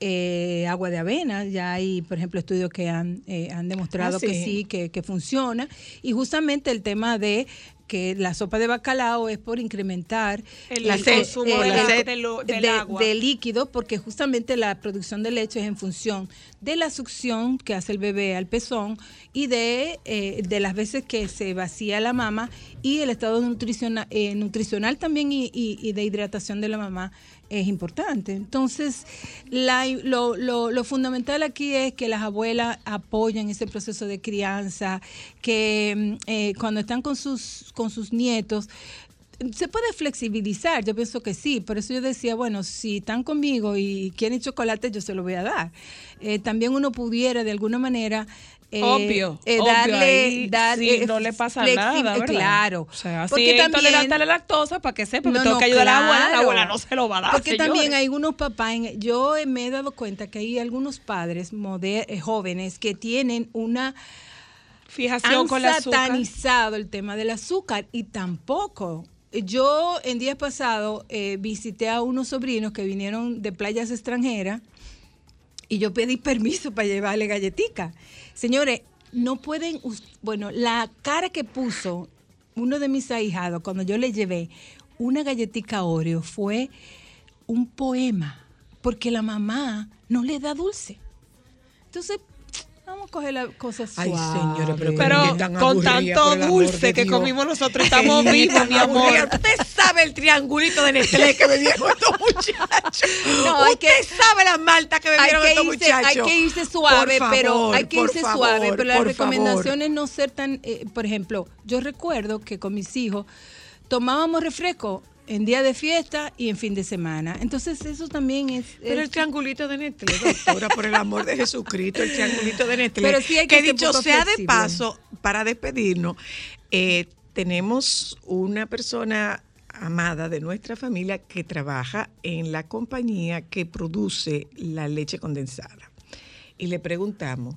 eh, agua de avena. Ya hay, por ejemplo, estudios que han, eh, han demostrado Ah, que sí. que, que funciona. Y justamente el tema de que la sopa de bacalao es por incrementar El consumo el- de la- el- del de- agua. de líquido, porque justamente la producción de leche es en función de la succión que hace el bebé al pezón y de, eh, de las veces que se vacía la mama y el estado nutricional, eh, nutricional también y, y- y de hidratación de la mamá es importante. Entonces, la- lo, lo- lo fundamental aquí es que las abuelas apoyen ese proceso de crianza, que mm, eh, cuando están con sus, con sus nietos, se puede flexibilizar, yo pienso que sí, por eso yo decía, bueno, si están conmigo y quieren chocolate, yo se lo voy a dar. Eh, también uno pudiera de alguna manera... eh, Obvio, eh, obvio, darle, ahí dar- sí, eh, no le pasa nada, ¿verdad? Claro. O sea, si porque intolerante a la lactosa, para que sepa No, tengo no, que ayudar a la abuela, la abuela no se lo va a dar, Porque señores. también hay algunos papás, en- yo me he dado cuenta que hay algunos padres moder- jóvenes que tienen una Fijación han con el azúcar. satanizado el tema del azúcar y tampoco. Yo en días pasados eh, visité a unos sobrinos que vinieron de playas extranjeras y yo pedí permiso para llevarle galletica. Señores, no pueden, bueno, la cara que puso uno de mis ahijados cuando yo le llevé una galletica Oreo fue un poema, porque la mamá no le da dulce. Entonces, Vamos a coger la cosa Ay, suave. señores, pero, Pero con tanto dulce que comimos nosotros, estamos vivos, mi amor. Usted sabe el triangulito de Nestlé que bebieron estos muchachos. No, hay Usted sabe la malta que hay bebieron que, estos irse, muchachos. hay que irse suave, pero hay que irse favor, suave. Pero la por recomendación favor. es no ser tan, eh, por ejemplo, yo recuerdo que con mis hijos tomábamos refresco en día de fiesta y en fin de semana. Entonces eso también es... Pero el triangulito de Nestlé, doctora, por el amor de Jesucristo, el triangulito de Nestlé. Pero sí hay que ser dicho sea de paso, para despedirnos, eh, tenemos una persona amada de nuestra familia que trabaja en la compañía que produce la leche condensada. Y le preguntamos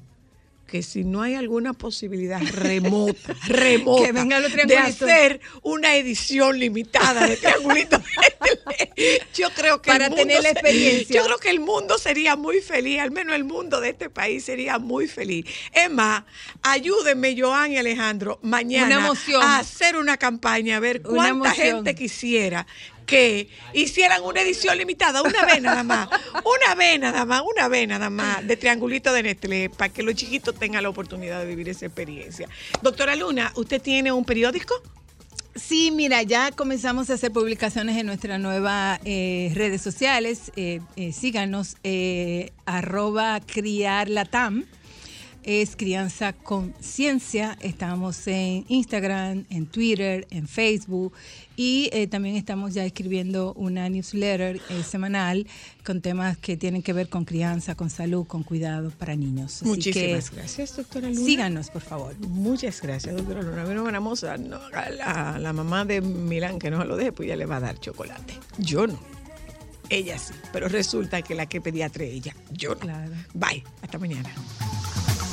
que si no hay alguna posibilidad remota, remota, Que de hacer una edición limitada de triangulitos de Nestlé, yo creo que Para el mundo tener la experiencia. Yo creo que el mundo sería muy feliz, al menos el mundo de este país sería muy feliz. Es más, ayúdenme, Joan y Alejandro, mañana a hacer una campaña, a ver cuánta gente quisiera que hicieran una edición limitada, una vez nada más, una vez nada más, una vez nada más, de Triangulito de Nestlé, para que los chiquitos tengan la oportunidad de vivir esa experiencia. Doctora Luna, ¿usted tiene un periódico? Sí, mira, ya comenzamos a hacer publicaciones en nuestras nuevas eh, redes sociales. Eh, eh, síganos, arroba criarlatam. Es Crianza Conciencia. Estamos en Instagram, en Twitter, en Facebook. Y eh, también estamos ya escribiendo una newsletter eh, semanal con temas que tienen que ver con crianza, con salud, con cuidado para niños. Así Muchísimas que gracias, doctora Luna. Síganos, por favor. Muchas gracias, doctora Luna. A mí no me vamos a, no, a la, a la mamá de Milán que no lo deje, pues ya le va a dar chocolate. Yo no. Ella sí, pero resulta que la que pediatra es ella. Yo no. Bye. Hasta mañana.